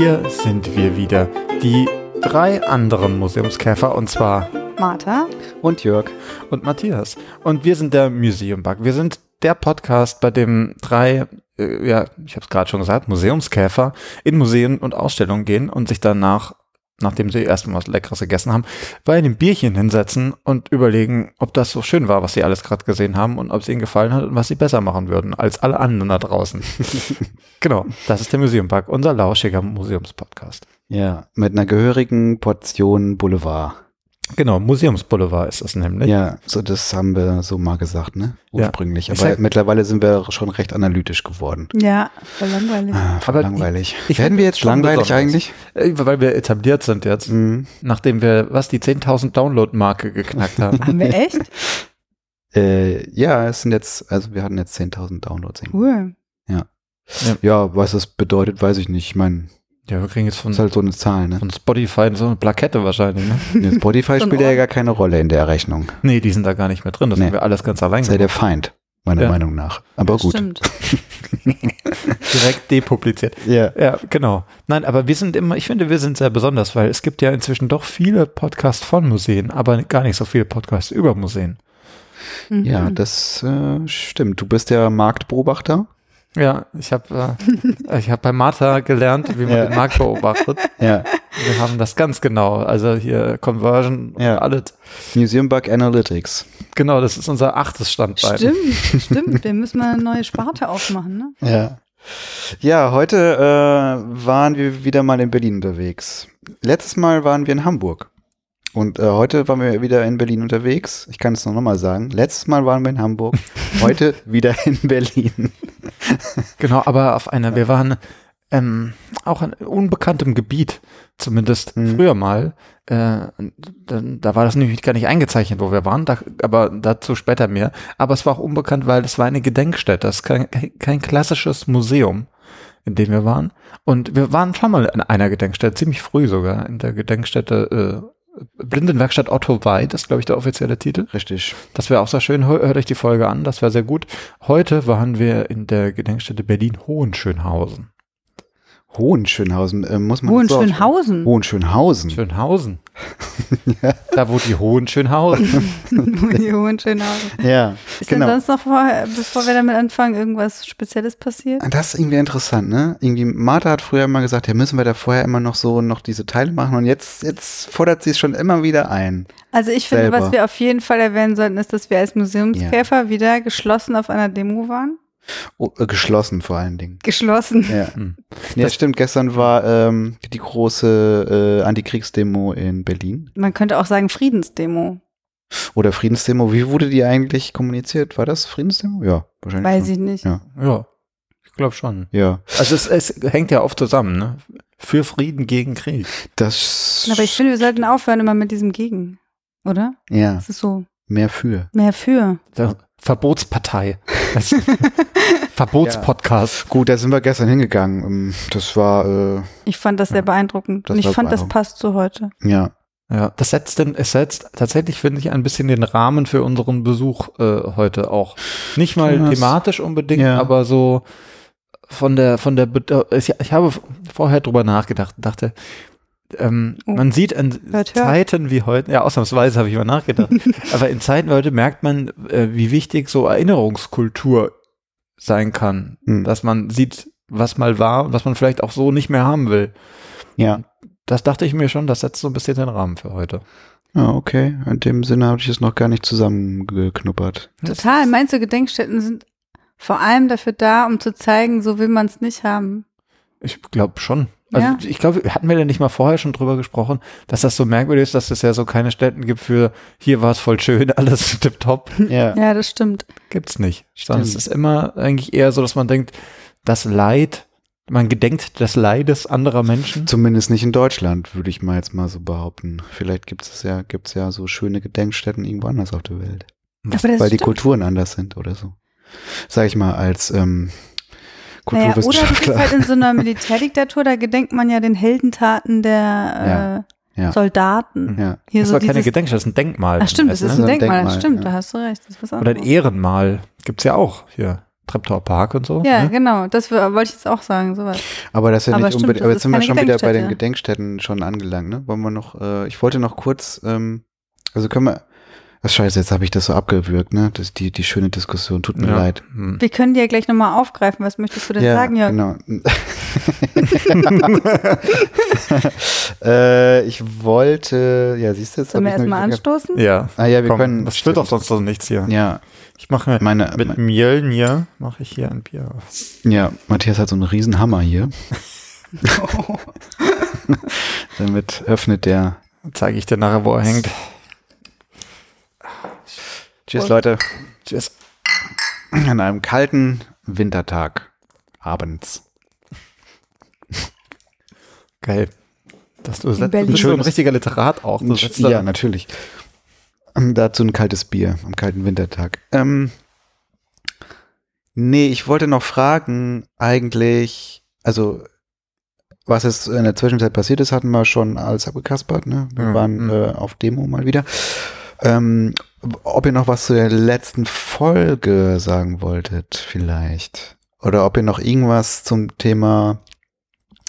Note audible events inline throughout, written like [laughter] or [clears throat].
Hier sind wir wieder. Die drei anderen Museumskäfer und zwar Martha und Jörg und Matthias. Und wir sind der Museum Bug. Wir sind der Podcast, bei dem drei, äh, ja, ich habe es gerade schon gesagt, Museumskäfer in Museen und Ausstellungen gehen und sich danach nachdem sie erstmal was Leckeres gegessen haben, bei einem Bierchen hinsetzen und überlegen, ob das so schön war, was sie alles gerade gesehen haben und ob es ihnen gefallen hat und was sie besser machen würden als alle anderen da draußen. [laughs] genau, das ist der Museumpark, unser lauschiger Museumspodcast. Ja, mit einer gehörigen Portion Boulevard. Genau, Museumsboulevard ist das nämlich. Ja, so das haben wir so mal gesagt, ne? Ursprünglich. Ja. Aber mittlerweile sind wir schon recht analytisch geworden. Ja, voll langweilig. Ah, voll Aber langweilig. ich- ich Werden wir jetzt langweilig besonders. eigentlich? Äh, Weil wir etabliert sind jetzt, Mhm. nachdem wir, was, die 10.000 Download-Marke geknackt haben. Haben wir echt? [laughs] Äh, ja, es sind jetzt, also wir hatten jetzt 10.000 Downloads. Cool. Ja, was das bedeutet, weiß ich nicht. Ich meine, ja, wir kriegen jetzt von, ist halt so eine Zahl, ne? von Spotify so eine Plakette wahrscheinlich, ne? [laughs] Nee, Spotify spielt ja gar keine Rolle in der Rechnung. Nee, die sind da gar nicht mehr drin. Das Nee. haben wir alles ganz allein Das ist ja der gemacht. Feind, meiner Ja. Meinung nach. Aber gut. Stimmt. [laughs] Direkt depubliziert. Ja. Ja, genau. Nein, aber wir sind immer, ich finde, wir sind sehr besonders, weil es gibt ja inzwischen doch viele Podcasts von Museen, aber gar nicht so viele Podcasts über Museen. Mhm. Ja, das äh, stimmt. Du bist der Marktbeobachter. Ja, ich habe äh, ich habe bei Martha gelernt, wie man Ja. den Markt beobachtet. Ja. Wir haben das ganz genau. Also hier Conversion, Ja. alles. Museum Bug Analytics. Genau, das ist unser achtes Standbein. Stimmt, stimmt. Wir müssen mal eine neue Sparte aufmachen, ne? Ja. Ja, heute äh, waren wir wieder mal in Berlin unterwegs. Letztes Mal waren wir in Hamburg. Und äh, heute waren wir wieder in Berlin unterwegs. Ich kann es noch mal sagen. Letztes Mal waren wir in Hamburg. [laughs] Heute wieder in Berlin. Genau, aber auf einer, wir waren ähm, auch in unbekanntem Gebiet, zumindest Mhm. früher mal. Äh, da, da war das nämlich gar nicht eingezeichnet, wo wir waren, da, aber dazu später mehr. Aber es war auch unbekannt, weil es war eine Gedenkstätte, das ist kein, kein klassisches Museum, in dem wir waren. Und wir waren schon mal in einer Gedenkstätte, ziemlich früh sogar, in der Gedenkstätte äh, Blindenwerkstatt Otto Weid, das ist, glaube ich, der offizielle Titel. Richtig. Das wäre auch sehr schön. Hör- Hört euch die Folge an, das wäre sehr gut. Heute waren wir in der Gedenkstätte Berlin-Hohenschönhausen. Hohenschönhausen. Äh, muss man das so Hohenschönhausen. Hohenschönhausen. Schönhausen. [laughs] Da wo die Hohenschönhausen. [laughs] Hohenschönhausen. Ja, Ist genau. denn sonst noch vorher, bevor wir damit anfangen, irgendwas Spezielles passiert? Das ist irgendwie interessant, ne? Irgendwie, Martha hat früher immer gesagt, ja, müssen wir da vorher immer noch so noch diese Teile machen und jetzt, jetzt fordert sie es schon immer wieder ein. Also ich finde, Selber. was wir auf jeden Fall erwähnen sollten, ist, dass wir als Museumskäfer wieder geschlossen auf einer Demo waren. Oh, äh, geschlossen vor allen Dingen. Geschlossen. Ja. Hm. Nee, das stimmt, gestern war ähm, die große äh, Antikriegsdemo in Berlin. Man könnte auch sagen Friedensdemo. Oder Friedensdemo. Wie wurde die eigentlich kommuniziert? War das Friedensdemo? Ja, wahrscheinlich. Weiß schon. ich nicht. Ja. Ja, ich glaube schon. Ja, Also es, es hängt ja oft zusammen, ne? Für Frieden gegen Krieg. das. Aber ich finde, wir sollten aufhören immer mit diesem Gegen. Oder? ja, Das ist so mehr für. mehr für. Der Verbotspartei. [laughs] [laughs] Verbotspodcast. Gut, da sind wir gestern hingegangen. Ähm, Das war, äh, Ich fand das sehr beeindruckend. Das Und ich fand, das passt zu heute. ja. Ja, das setzt denn, es setzt tatsächlich, finde ich, ein bisschen den Rahmen für unseren Besuch äh, heute auch. Nicht mal Ja, das- thematisch unbedingt, Ja. aber so von der, von der, ich, ich habe vorher drüber nachgedacht und dachte, ähm, Oh. man sieht in Hört, hört. Zeiten wie heute, ja, ausnahmsweise habe ich mal nachgedacht, [laughs] aber in Zeiten wie heute merkt man, äh, wie wichtig so Erinnerungskultur sein kann, Hm. dass man sieht, was mal war und was man vielleicht auch so nicht mehr haben will. Ja. Das dachte ich mir schon, das setzt so ein bisschen den Rahmen für heute. Ah, okay. In dem Sinne habe ich es noch gar nicht zusammengeknuppert. Total. Meinst du, Gedenkstätten sind vor allem dafür da, um zu zeigen, so will man es nicht haben? Ich glaube schon. Also Ja. ich glaube, hatten wir denn nicht mal vorher schon drüber gesprochen, dass das so merkwürdig ist, dass es ja so keine Städten gibt für hier war es voll schön, [laughs] alles tipptopp. Ja. Ja, das stimmt. Gibt's nicht. Sondern es ist immer eigentlich eher so, dass man denkt, das Leid, man gedenkt des Leides anderer Menschen. Zumindest nicht in Deutschland, würde ich mal jetzt mal so behaupten. Vielleicht gibt es ja, gibt's ja so schöne Gedenkstätten irgendwo anders auf der Welt. Aber das weil die stimmt. Kulturen anders sind oder so. Sag ich mal, als ähm, Naja, oder das ist Kulturwissenschaftler. halt in so einer [laughs] Militärdiktatur, da gedenkt man ja den Heldentaten der äh, ja. Soldaten. ja. Hier das so war keine Gedenkstätte, das ist ein Denkmal. Ach stimmt, das ist ne? ein Denkmal, Denkmal, das stimmt, ja. da hast du recht. Das ist was Oder ein. Ehrenmal. Gibt's ja auch hier. Treptower Park und so. Ja, ne? genau. Das wollte ich jetzt auch sagen. Sowas. Aber das ist ja Aber nicht stimmt, unbedingt, aber jetzt sind wir schon wieder bei den Gedenkstätte. Gedenkstätten schon angelangt, ne? Wollen wir noch, äh, ich wollte noch kurz, ähm, also können wir, was scheiße, jetzt habe ich das so abgewürgt, ne? Das die, die schöne Diskussion, tut mir Ja. leid. Hm. Wir können die ja gleich nochmal aufgreifen. Was möchtest du denn sagen, Jörg? genau. [laughs] äh, ich wollte, ja, siehst du, jetzt Sollen wir erstmal anstoßen? Ja. Ah ja, wir Komm, können. das wird doch sonst so nichts hier. Ja, Ich mache meine, mit Mjölnir mache ich hier ein Bier auf. ja, Matthias hat so einen riesen Hammer hier. [laughs] [laughs] Damit öffnet der. Zeige ich dir nachher, wo er hängt. Tschüss, Prost. Leute. Tschüss. An einem kalten Wintertag abends. [laughs] Geil. Dass du, du Berlin. bist so ein richtiger Literat auch. Ja, natürlich. Ähm, Dazu ein kaltes Bier am kalten Wintertag. Ähm, nee, ich wollte noch fragen, eigentlich, also was jetzt in der Zwischenzeit passiert ist, hatten wir schon alles abgekaspert, ne? Wir Mhm. waren äh, auf Demo mal wieder. Ähm, ob ihr noch was zu der letzten Folge sagen wolltet, vielleicht. Oder ob ihr noch irgendwas zum Thema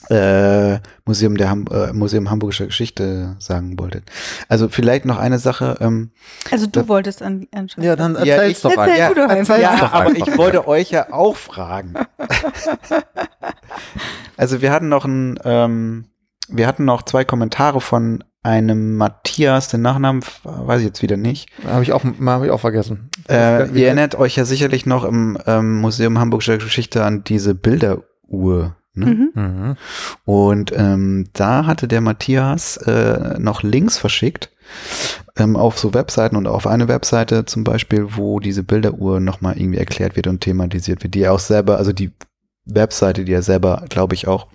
äh, Museum der Ham äh, Museum Hamburgischer Geschichte sagen wolltet. Also vielleicht noch eine Sache. Ähm, Also du Das- wolltest an, anschauen. Ja, dann Ja, erzähl's ich- doch Erzähl einfach. du doch einfach. erzähl's ja, doch aber einfach. ich wollte euch ja auch fragen. [laughs] also wir hatten noch ein, ähm, wir hatten noch zwei Kommentare von einem Matthias, den Nachnamen weiß ich jetzt wieder nicht. Habe ich, auch- hab ich auch vergessen. Äh, ihr erinnert euch ja sicherlich noch im ähm, Museum Hamburgischer Geschichte an diese Bilderuhr. Ne? Mhm. Mhm. Und ähm, da hatte der Matthias äh, noch Links verschickt ähm, auf so Webseiten und auf eine Webseite zum Beispiel, wo diese Bilderuhr nochmal irgendwie erklärt wird und thematisiert wird, die er auch selber, also die Webseite, die er selber, glaube ich, auch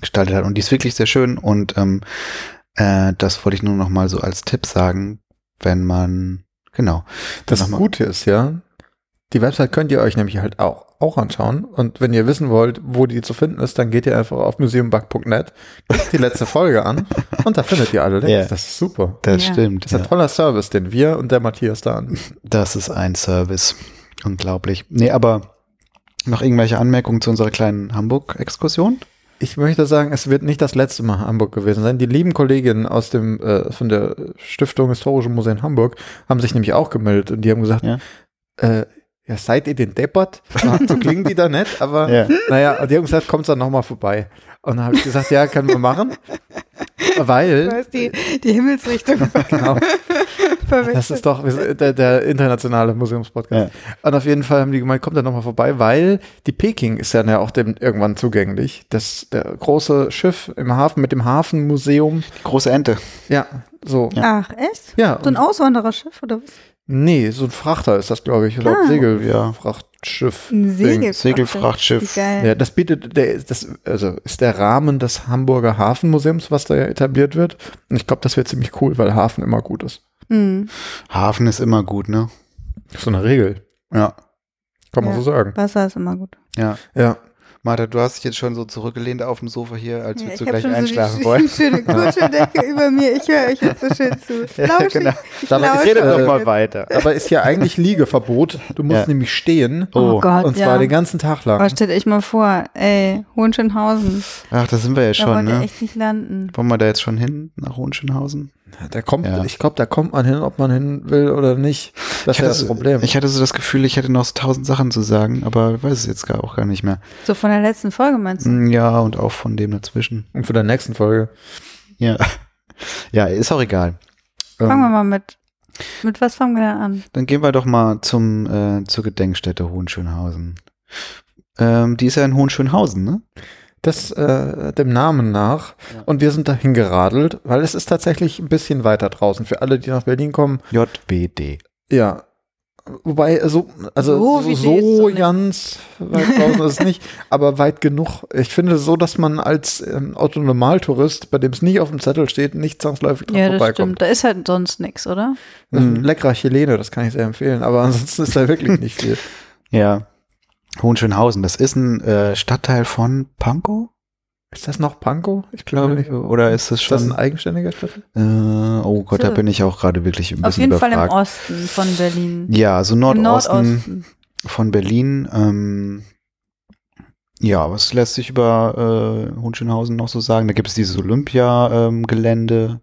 gestaltet hat. Und die ist wirklich sehr schön und ähm, äh, das wollte ich nur noch mal so als Tipp sagen, wenn man, genau. Das. Gute ist ja, die Website könnt ihr euch nämlich halt auch, auch anschauen. Und wenn ihr wissen wollt, wo die zu finden ist, dann geht ihr einfach auf museumbug.net, klickt die letzte Folge an [laughs] und da findet ihr alle Links. Ja. Das ist super. Das Ja. stimmt. Das ist ein ja. toller Service, den wir und der Matthias da anbieten. Das ist ein Service. Unglaublich. Nee, aber noch irgendwelche Anmerkungen zu unserer kleinen Hamburg-Exkursion? Ich möchte sagen, es wird nicht das letzte Mal Hamburg gewesen sein. Die lieben Kolleginnen aus dem äh, von der Stiftung Historische Museen Hamburg haben sich nämlich auch gemeldet und die haben gesagt, Ja. äh, ja, seid ihr den Deppert? So klingen die da nett, aber Ja. naja, die haben gesagt, kommt dann nochmal vorbei. Und dann habe ich gesagt, ja, können wir machen. [laughs] Du Weil, hast die, die Himmelsrichtung [laughs] genau, verwechselt. das ist doch der, der internationale Museumspodcast. Und auf jeden Fall haben die gemeint, kommt dann nochmal vorbei, weil die Peking ist dann ja auch dem irgendwann zugänglich. Das der große Schiff im Hafen mit dem Hafenmuseum. Große Ente. Ja, so. Ja, Ach, echt? So ein Auswandererschiff oder was? nee, so ein Frachter ist das, glaube ich. Oder Ah. Segelfrachtschiff. Ein Segel Segelfrachtschiff. Ja, das bietet, der, das, also ist der Rahmen des Hamburger Hafenmuseums, was da ja etabliert wird. Und ich glaube, das wird ziemlich cool, weil Hafen immer gut ist. Hm. Hafen ist immer gut, ne? Das ist so eine Regel, Ja. kann man Ja. so sagen. Wasser ist immer gut. Ja. Ja. Martha, du hast dich jetzt schon so zurückgelehnt auf dem Sofa hier, als Ja, würdest du ich habe gleich schon einschlafen so die wollen. [laughs] schöne Kuscheldecke [laughs] über mir. Ich höre euch jetzt so schön zu. [laughs] Ja, genau. Ich Dabei redet euch doch mal weiter. Aber ist hier eigentlich Liegeverbot. Du musst Ja. nämlich stehen. Oh, Oh. Gott, und zwar ja. den ganzen Tag lang. stellt euch mal vor, ey, Hohenschönhausen. Ach, da sind wir ja Da schon, ihr ne? echt nicht landen. Wollen wir da jetzt schon hin, nach Hohenschönhausen? Da kommt, Ja. ich glaube, da kommt man hin, ob man hin will oder nicht. Das Ich ist das so- Problem. ich hatte so das Gefühl, ich hätte noch so tausend Sachen zu sagen, aber ich weiß es jetzt gar auch gar nicht mehr. So von der letzten Folge meinst du? Mm, Ja, und auch von dem dazwischen. und für der nächsten Folge. Ja. [laughs] Ja, ist auch egal. Fangen wir Ähm, mal mit. Mit was fangen wir denn an? Dann gehen wir doch mal zum, äh, zur Gedenkstätte Hohenschönhausen. Ähm, die ist ja in Hohenschönhausen, ne? Das äh, dem Namen nach. Ja. Und wir sind dahin geradelt, weil es ist tatsächlich ein bisschen weiter draußen. Für alle, die nach Berlin kommen, JWD. ja. Wobei, so, also So so, so nicht. ganz weit draußen ist es nicht, [laughs] aber weit genug. Ich finde so, dass man als ähm, Autonomaltourist, bei dem es nicht auf dem Zettel steht, nicht zwangsläufig dran Ja, das vorbeikommt. stimmt. Da ist halt sonst nichts, oder? Das ist ein Mhm. leckerer Chilene, das kann ich sehr empfehlen, aber ansonsten ist da wirklich nicht viel. [laughs] Ja. Hohenschönhausen, das ist ein äh, Stadtteil von Pankow, Ist das noch Pankow? Ich glaube nicht. Oder ist es Ist das schon? ein eigenständiger Stadt? Äh, oh Gott, da So. bin ich auch gerade wirklich ein Auf bisschen jeden Fall im überfragt. Osten von Berlin. Ja, also Im Nordosten. Nordosten. von Berlin. Ähm, ja, was lässt sich über äh, Hohenschönhausen noch so sagen? Da gibt es dieses Olympia-Gelände,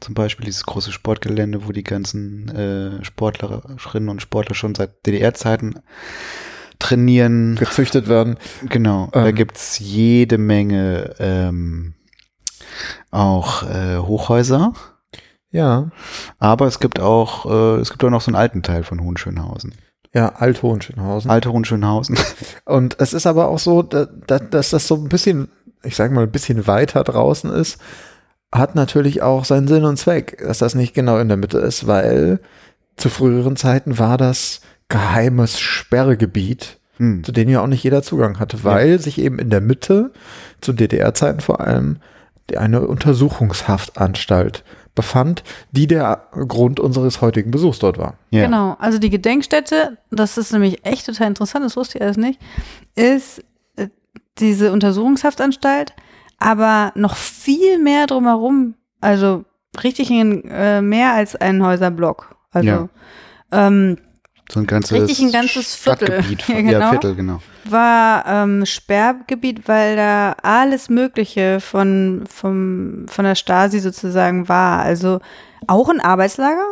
zum Beispiel dieses große Sportgelände, wo die ganzen äh, Sportlerinnen und Sportler schon seit DDR-Zeiten trainieren. gezüchtet werden. Genau, da Ähm. gibt's jede Menge ähm, auch äh, Hochhäuser, Ja. aber es gibt auch äh, es gibt auch noch so einen alten Teil von Hohenschönhausen. Ja, Alt-Hohenschönhausen. Alte Hohenschönhausen. [laughs] Und es ist aber auch so, da, da, dass das so ein bisschen, ich sag mal, ein bisschen weiter draußen ist, hat natürlich auch seinen Sinn und Zweck, dass das nicht genau in der Mitte ist, weil zu früheren Zeiten war das geheimes Sperrgebiet, Hm. zu dem ja auch nicht jeder Zugang hatte, weil sich eben in der Mitte, zu DDR-Zeiten vor allem, die eine Untersuchungshaftanstalt befand, die der Grund unseres heutigen Besuchs dort war. Ja. Genau, also die Gedenkstätte, das ist nämlich echt total interessant, das wusste ich alles nicht, ist äh, diese Untersuchungshaftanstalt, aber noch viel mehr drumherum, also richtig in, äh, mehr als ein Häuserblock. Also Ja. ähm, So ein ganzes Richtig ein ganzes Viertel. Stadtgebiet. [laughs] Ja, Ja, genau. Viertel, genau. war ähm, Sperrgebiet, weil da alles Mögliche von, vom, von der Stasi sozusagen war. Also auch ein Arbeitslager,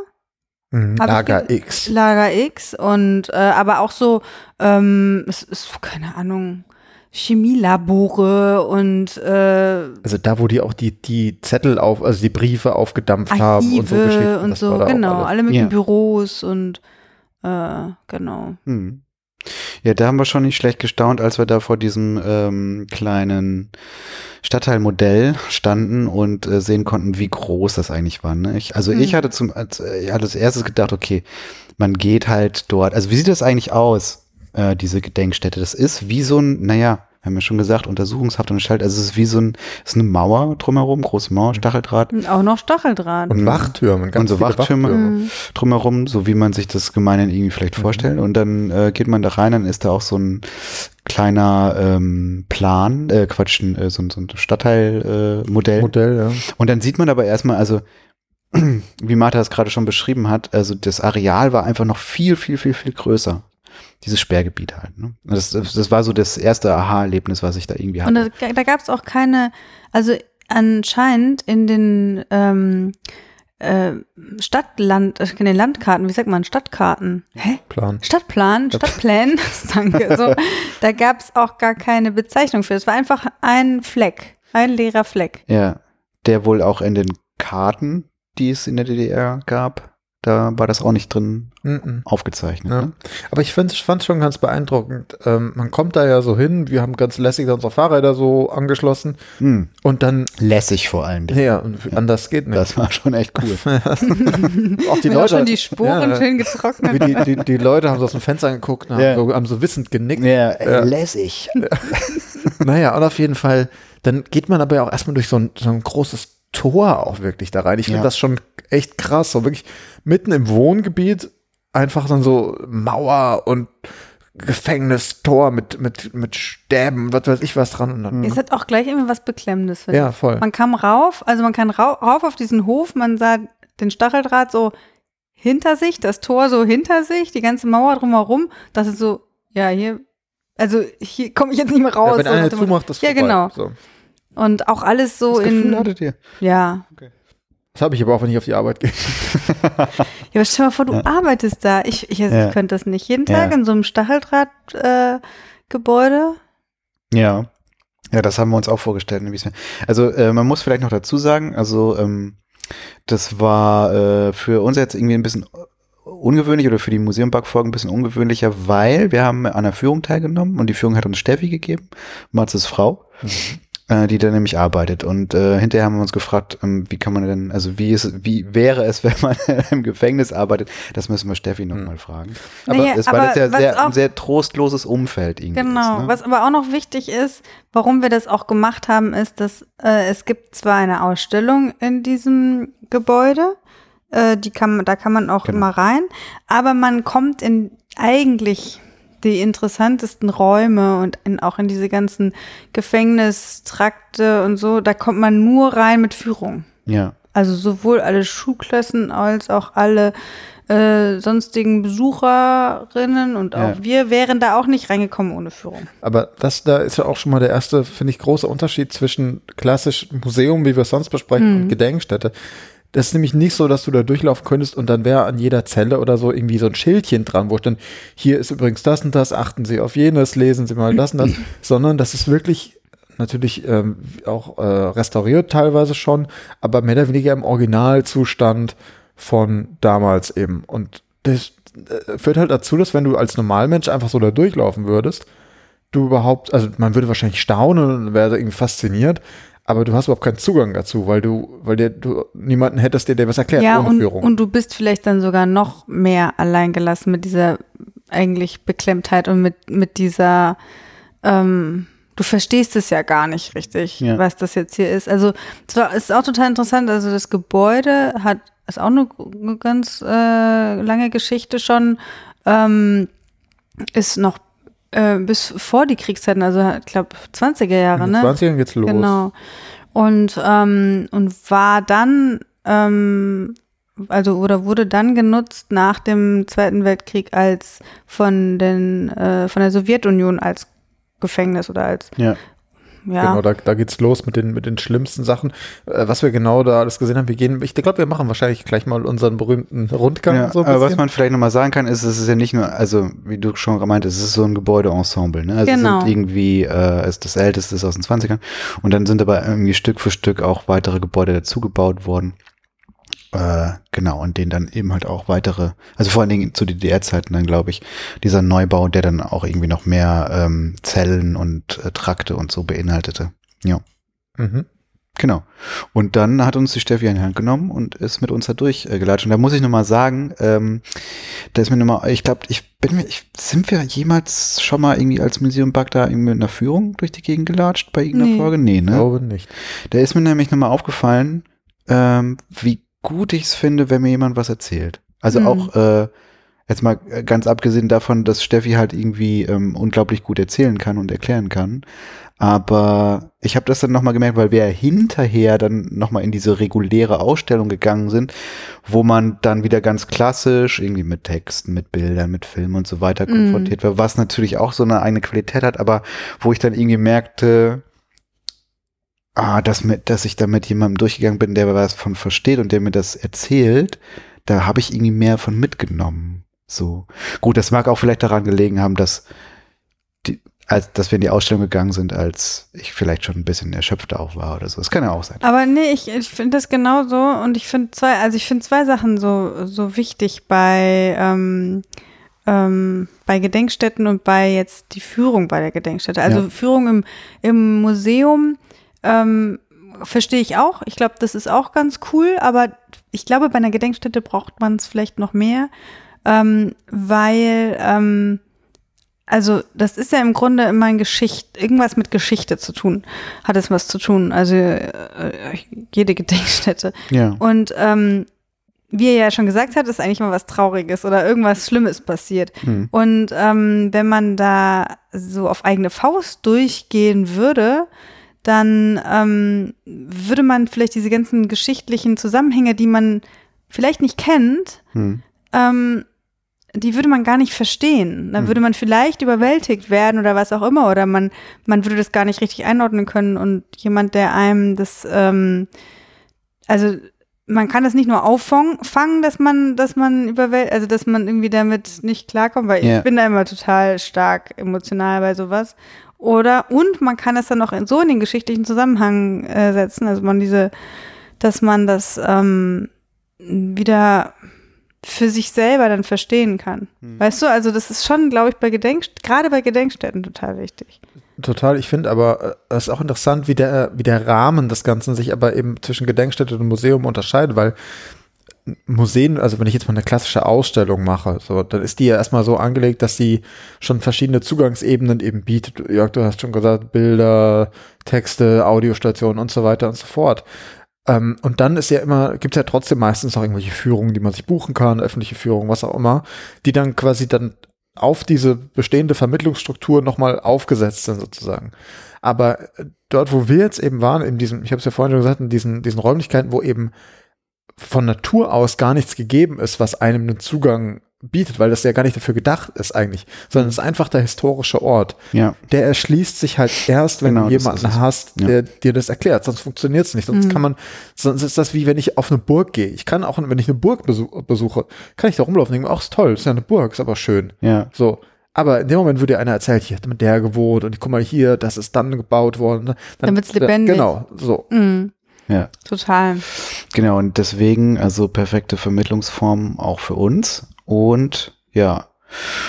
Mhm. Lager ge- X. Lager X und äh, aber auch so, ähm, es ist, keine Ahnung, Chemielabore und äh, Also da, wo die auch die, die Zettel auf, also die Briefe aufgedampft haben und so Archive Geschichten. und das so, war da auch genau, alle möglichen Ja. Büros und äh, genau. Hm. Ja, da haben wir schon nicht schlecht gestaunt, als wir da vor diesem ähm, kleinen Stadtteilmodell standen und äh, sehen konnten, wie groß das eigentlich war. Ne? Ich, also Hm. ich hatte zum als, äh, ich hatte als erstes gedacht, okay, man geht halt dort. Also wie sieht das eigentlich aus, äh, diese Gedenkstätte? Das ist wie so ein, naja, haben ja schon gesagt, Untersuchungshaft und Schalt. Also es ist wie so ein, es ist eine Mauer drumherum, große Mauer, Stacheldraht Und auch noch Stacheldraht. Und Wachtürme. Ganz Und so viele Wachtürme. Mhm. drumherum, so wie man sich das gemeinhin irgendwie vielleicht Mhm. vorstellt. Und dann äh, geht man da rein, dann ist da auch so ein kleiner ähm, Plan, äh, Quatsch, äh, so, ein- so ein Stadtteilmodell. Äh, Modell. Modell, ja. Und dann sieht man aber erstmal, also [clears throat] wie Martha es gerade schon beschrieben hat, also das Areal war einfach noch viel, viel, viel, viel größer. Dieses Sperrgebiet halt. Ne? Und Das, das, war so das erste Aha-Erlebnis, was ich da irgendwie Und hatte. da, da gab es auch keine, also anscheinend in den ähm, äh, Stadtland, in den Landkarten, wie sagt man, Stadtkarten? Hä? Plan. Stadtplan, Stadtplänen, [laughs] danke. So, da gab es auch gar keine Bezeichnung für. Es war einfach ein Fleck, ein leerer Fleck. Ja, der wohl auch in den Karten, die es in der DDR gab, da war das auch nicht drin Mhm. aufgezeichnet. Ja. Ne? Aber ich fand es schon ganz beeindruckend. Ähm, man kommt da ja so hin, wir haben ganz lässig unsere Fahrräder so angeschlossen Hm. und dann, Lässig vor allem. ja, und anders geht nicht. Das war schon echt cool. [laughs] auch die Mir Leute, schon die Spuren ja, schön wie getrocknet. die, die, die Leute haben so aus dem Fenster angeguckt, haben, Ja. so, haben so wissend genickt. ja, äh, Ja. lässig. [laughs] Naja, und auf jeden Fall, dann geht man aber ja auch erstmal durch so ein, so ein großes Tor auch wirklich da rein. Ich finde Ja. das schon echt krass. So wirklich mitten im Wohngebiet einfach dann so Mauer und Gefängnistor mit, mit, mit Stäben, was weiß ich was dran. Und dann, Es hat auch gleich immer was Beklemmendes. finde ja, voll. Man kam rauf, also man kann rau rauf auf diesen Hof, man sah den Stacheldraht so hinter sich, das Tor so hinter sich, die ganze Mauer drumherum. Das ist so, ja, hier, also hier komme ich jetzt nicht mehr raus. ja, wenn einer zumacht, ist Ja, vorbei. genau. So. Und auch alles so Das Gefühl in, hattet ihr. ja. Das habe ich aber auch, wenn ich auf die Arbeit gehe. [laughs] Ja, aber stell mal vor, du Ja. arbeitest da. Ich, ich, Ja. ich könnte das nicht. Jeden Tag Ja. in so einem Stacheldraht-Gebäude. Äh. Ja. Ja, das haben wir uns auch vorgestellt. ne, Also äh, man muss vielleicht noch dazu sagen, also ähm, das war äh, für uns jetzt irgendwie ein bisschen ungewöhnlich oder für die Museum-Backfolgen ein bisschen ungewöhnlicher, weil wir haben an der Führung teilgenommen und die Führung hat uns Steffi gegeben, Matzes Frau, äh, die da nämlich arbeitet. Und äh, hinterher haben wir uns gefragt, ähm, wie kann man denn, also wie ist, wie wäre es, [laughs] wenn man im Gefängnis arbeitet? Das müssen wir Steffi nochmal fragen. Aber Naja, es war aber das ja was sehr, auch- ein sehr trostloses Umfeld irgendwie. Genau. Ist, ne? Was aber auch noch wichtig ist, warum wir das auch gemacht haben, ist, dass äh, es gibt zwar eine Ausstellung in diesem Gebäude, äh, die kann man, da kann man auch Genau. immer rein, aber man kommt in eigentlich die interessantesten Räume und in, auch in diese ganzen Gefängnistrakte und so, da kommt man nur rein mit Führung. Ja. Also sowohl alle Schuhklassen als auch alle äh, sonstigen Besucherinnen und auch Ja. wir wären da auch nicht reingekommen ohne Führung. Aber das da ist ja auch schon mal der erste, finde ich, große Unterschied zwischen klassisch Museum, wie wir es sonst besprechen, Mhm. und Gedenkstätte. Das ist nämlich nicht so, dass du da durchlaufen könntest und dann wäre an jeder Zelle oder so irgendwie so ein Schildchen dran, wo dann hier ist übrigens das und das, achten Sie auf jenes, lesen Sie mal das und das, [clears throat] sondern das ist wirklich natürlich ähm, auch äh, restauriert teilweise schon, aber mehr oder weniger im Originalzustand von damals eben. Und das äh, führt halt dazu, dass wenn du als Normalmensch einfach so da durchlaufen würdest, du überhaupt, also man würde wahrscheinlich staunen und wäre irgendwie fasziniert, aber du hast überhaupt keinen Zugang dazu, weil du, weil dir, du niemanden hättest, der dir was erklärt ja, ohne und, Führung. und du bist vielleicht dann sogar noch mehr alleingelassen mit dieser eigentlich Beklemmtheit und mit, mit dieser, ähm, du verstehst es ja gar nicht richtig, Ja. was das jetzt hier ist. Also es war, ist auch total interessant, also das Gebäude hat, ist auch eine, eine ganz äh, lange Geschichte schon, ähm, ist noch äh, bis vor die Kriegszeiten, also ich glaube 20er Jahre, In ne? den 20ern geht's los. Genau. Und, ähm, und war dann, ähm, also oder wurde dann genutzt nach dem Zweiten Weltkrieg als von den äh, von der Sowjetunion als Gefängnis oder als Ja. Ja Genau, da, da geht's los mit den, mit den schlimmsten Sachen. Äh, was wir genau da alles gesehen haben, wir gehen, ich glaube, wir machen wahrscheinlich gleich mal unseren berühmten Rundgang. Ja, so ein aber was man vielleicht nochmal sagen kann, ist, es ist ja nicht nur, also wie du schon meintest, es ist so ein Gebäudeensemble. Ne? Also Genau. es sind irgendwie, äh, ist das älteste ist aus den 20ern und dann sind aber irgendwie Stück für Stück auch weitere Gebäude dazugebaut worden. Äh, genau, und denen dann eben halt auch weitere, also vor allen Dingen zu DDR-Zeiten dann, glaube ich, dieser Neubau, der dann auch irgendwie noch mehr ähm, Zellen und äh, Trakte und so beinhaltete. Ja. Mhm. Genau. Und dann hat uns die Steffi an die Hand genommen und ist mit uns da durchgelatscht. Und da muss ich nochmal sagen, ähm, da ist mir nochmal, ich glaube, ich bin mir, ich, sind wir jemals schon mal irgendwie als Museum Bug da irgendwie mit einer Führung durch die Gegend gelatscht bei irgendeiner Nee. Folge? Nee, Ich ne? glaube nicht. Da ist mir nämlich nochmal aufgefallen, ähm, wie gut ich es finde, wenn mir jemand was erzählt. Also Mhm. auch, äh, jetzt mal ganz abgesehen davon, dass Steffi halt irgendwie ähm, unglaublich gut erzählen kann und erklären kann. Aber ich habe das dann nochmal gemerkt, weil wir hinterher dann nochmal in diese reguläre Ausstellung gegangen sind, wo man dann wieder ganz klassisch irgendwie mit Texten, mit Bildern, mit Filmen und so weiter Mhm. konfrontiert war, was natürlich auch so eine eigene Qualität hat, aber wo ich dann irgendwie merkte, ah, dass, mit, dass ich da mit jemandem durchgegangen bin, der was von versteht und der mir das erzählt, da habe ich irgendwie mehr von mitgenommen. So. Gut, das mag auch vielleicht daran gelegen haben, dass, die, als, dass wir in die Ausstellung gegangen sind, als ich vielleicht schon ein bisschen erschöpfter auch war oder so. Das kann ja auch sein. Aber nee, ich, ich finde das genauso und ich finde zwei, also ich finde zwei Sachen so, so wichtig bei, ähm, ähm, bei Gedenkstätten und bei jetzt die Führung bei der Gedenkstätte. Also Ja. Führung im, im Museum ähm, verstehe ich auch. Ich glaube, das ist auch ganz cool, aber ich glaube, bei einer Gedenkstätte braucht man es vielleicht noch mehr, ähm, weil ähm, also das ist ja im Grunde immer ein Geschichte, irgendwas mit Geschichte zu tun, hat es was zu tun. Also äh, jede Gedenkstätte. Ja. Und ähm, wie er ja schon gesagt hat, ist eigentlich mal was Trauriges oder irgendwas Schlimmes passiert. Hm. Und ähm, wenn man da so auf eigene Faust durchgehen würde, dann ähm, würde man vielleicht diese ganzen geschichtlichen Zusammenhänge, die man vielleicht nicht kennt, Hm. ähm, die würde man gar nicht verstehen. Dann Hm. würde man vielleicht überwältigt werden oder was auch immer. Oder man, man würde das gar nicht richtig einordnen können. Und jemand, der einem das, ähm, also man kann das nicht nur auffangen, fangen, dass man, dass man überwältigt, also dass man irgendwie damit nicht klarkommt, weil Ja. ich bin da immer total stark emotional bei sowas. Oder und man kann es dann auch in, so in den geschichtlichen Zusammenhang äh, setzen, also man diese, dass man das ähm, wieder für sich selber dann verstehen kann. Hm. Weißt du, also das ist schon, glaube ich, bei Gedenkst gerade bei Gedenkstätten total wichtig. Total, ich finde aber, äh, es ist auch interessant, wie der, wie der Rahmen des Ganzen sich aber eben zwischen Gedenkstätte und Museum unterscheidet, weil Museen, also wenn ich jetzt mal eine klassische Ausstellung mache, so, dann ist die ja erstmal so angelegt, dass sie schon verschiedene Zugangsebenen eben bietet. Jörg, du hast schon gesagt, Bilder, Texte, Audiostationen und so weiter und so fort. Ähm, und dann ist ja immer, gibt es ja trotzdem meistens noch irgendwelche Führungen, die man sich buchen kann, öffentliche Führungen, was auch immer, die dann quasi dann auf diese bestehende Vermittlungsstruktur nochmal aufgesetzt sind sozusagen. Aber dort, wo wir jetzt eben waren, in diesem, ich habe es ja vorhin schon gesagt, in diesen, diesen Räumlichkeiten, wo eben von Natur aus gar nichts gegeben ist, was einem einen Zugang bietet, weil das ja gar nicht dafür gedacht ist eigentlich, sondern es ist einfach der historische Ort. Ja. Der erschließt sich halt erst, wenn Genau, du jemanden es. hast, Ja. der dir das erklärt, sonst funktioniert es nicht. Sonst Mhm. kann man, sonst ist das wie wenn ich auf eine Burg gehe. Ich kann auch, wenn ich eine Burg besuch, besuche, kann ich da rumlaufen und denken, ach, ist toll, ist ja eine Burg, ist aber schön. Ja. So. Aber in dem Moment würde dir einer erzählt, hier hat mit der gewohnt und guck mal hier, das ist dann gebaut worden. ne? Dann, Dann wird's lebendig. Genau, so. Mhm. Ja. Total. Genau, und deswegen, also perfekte Vermittlungsform auch für uns. Und ja.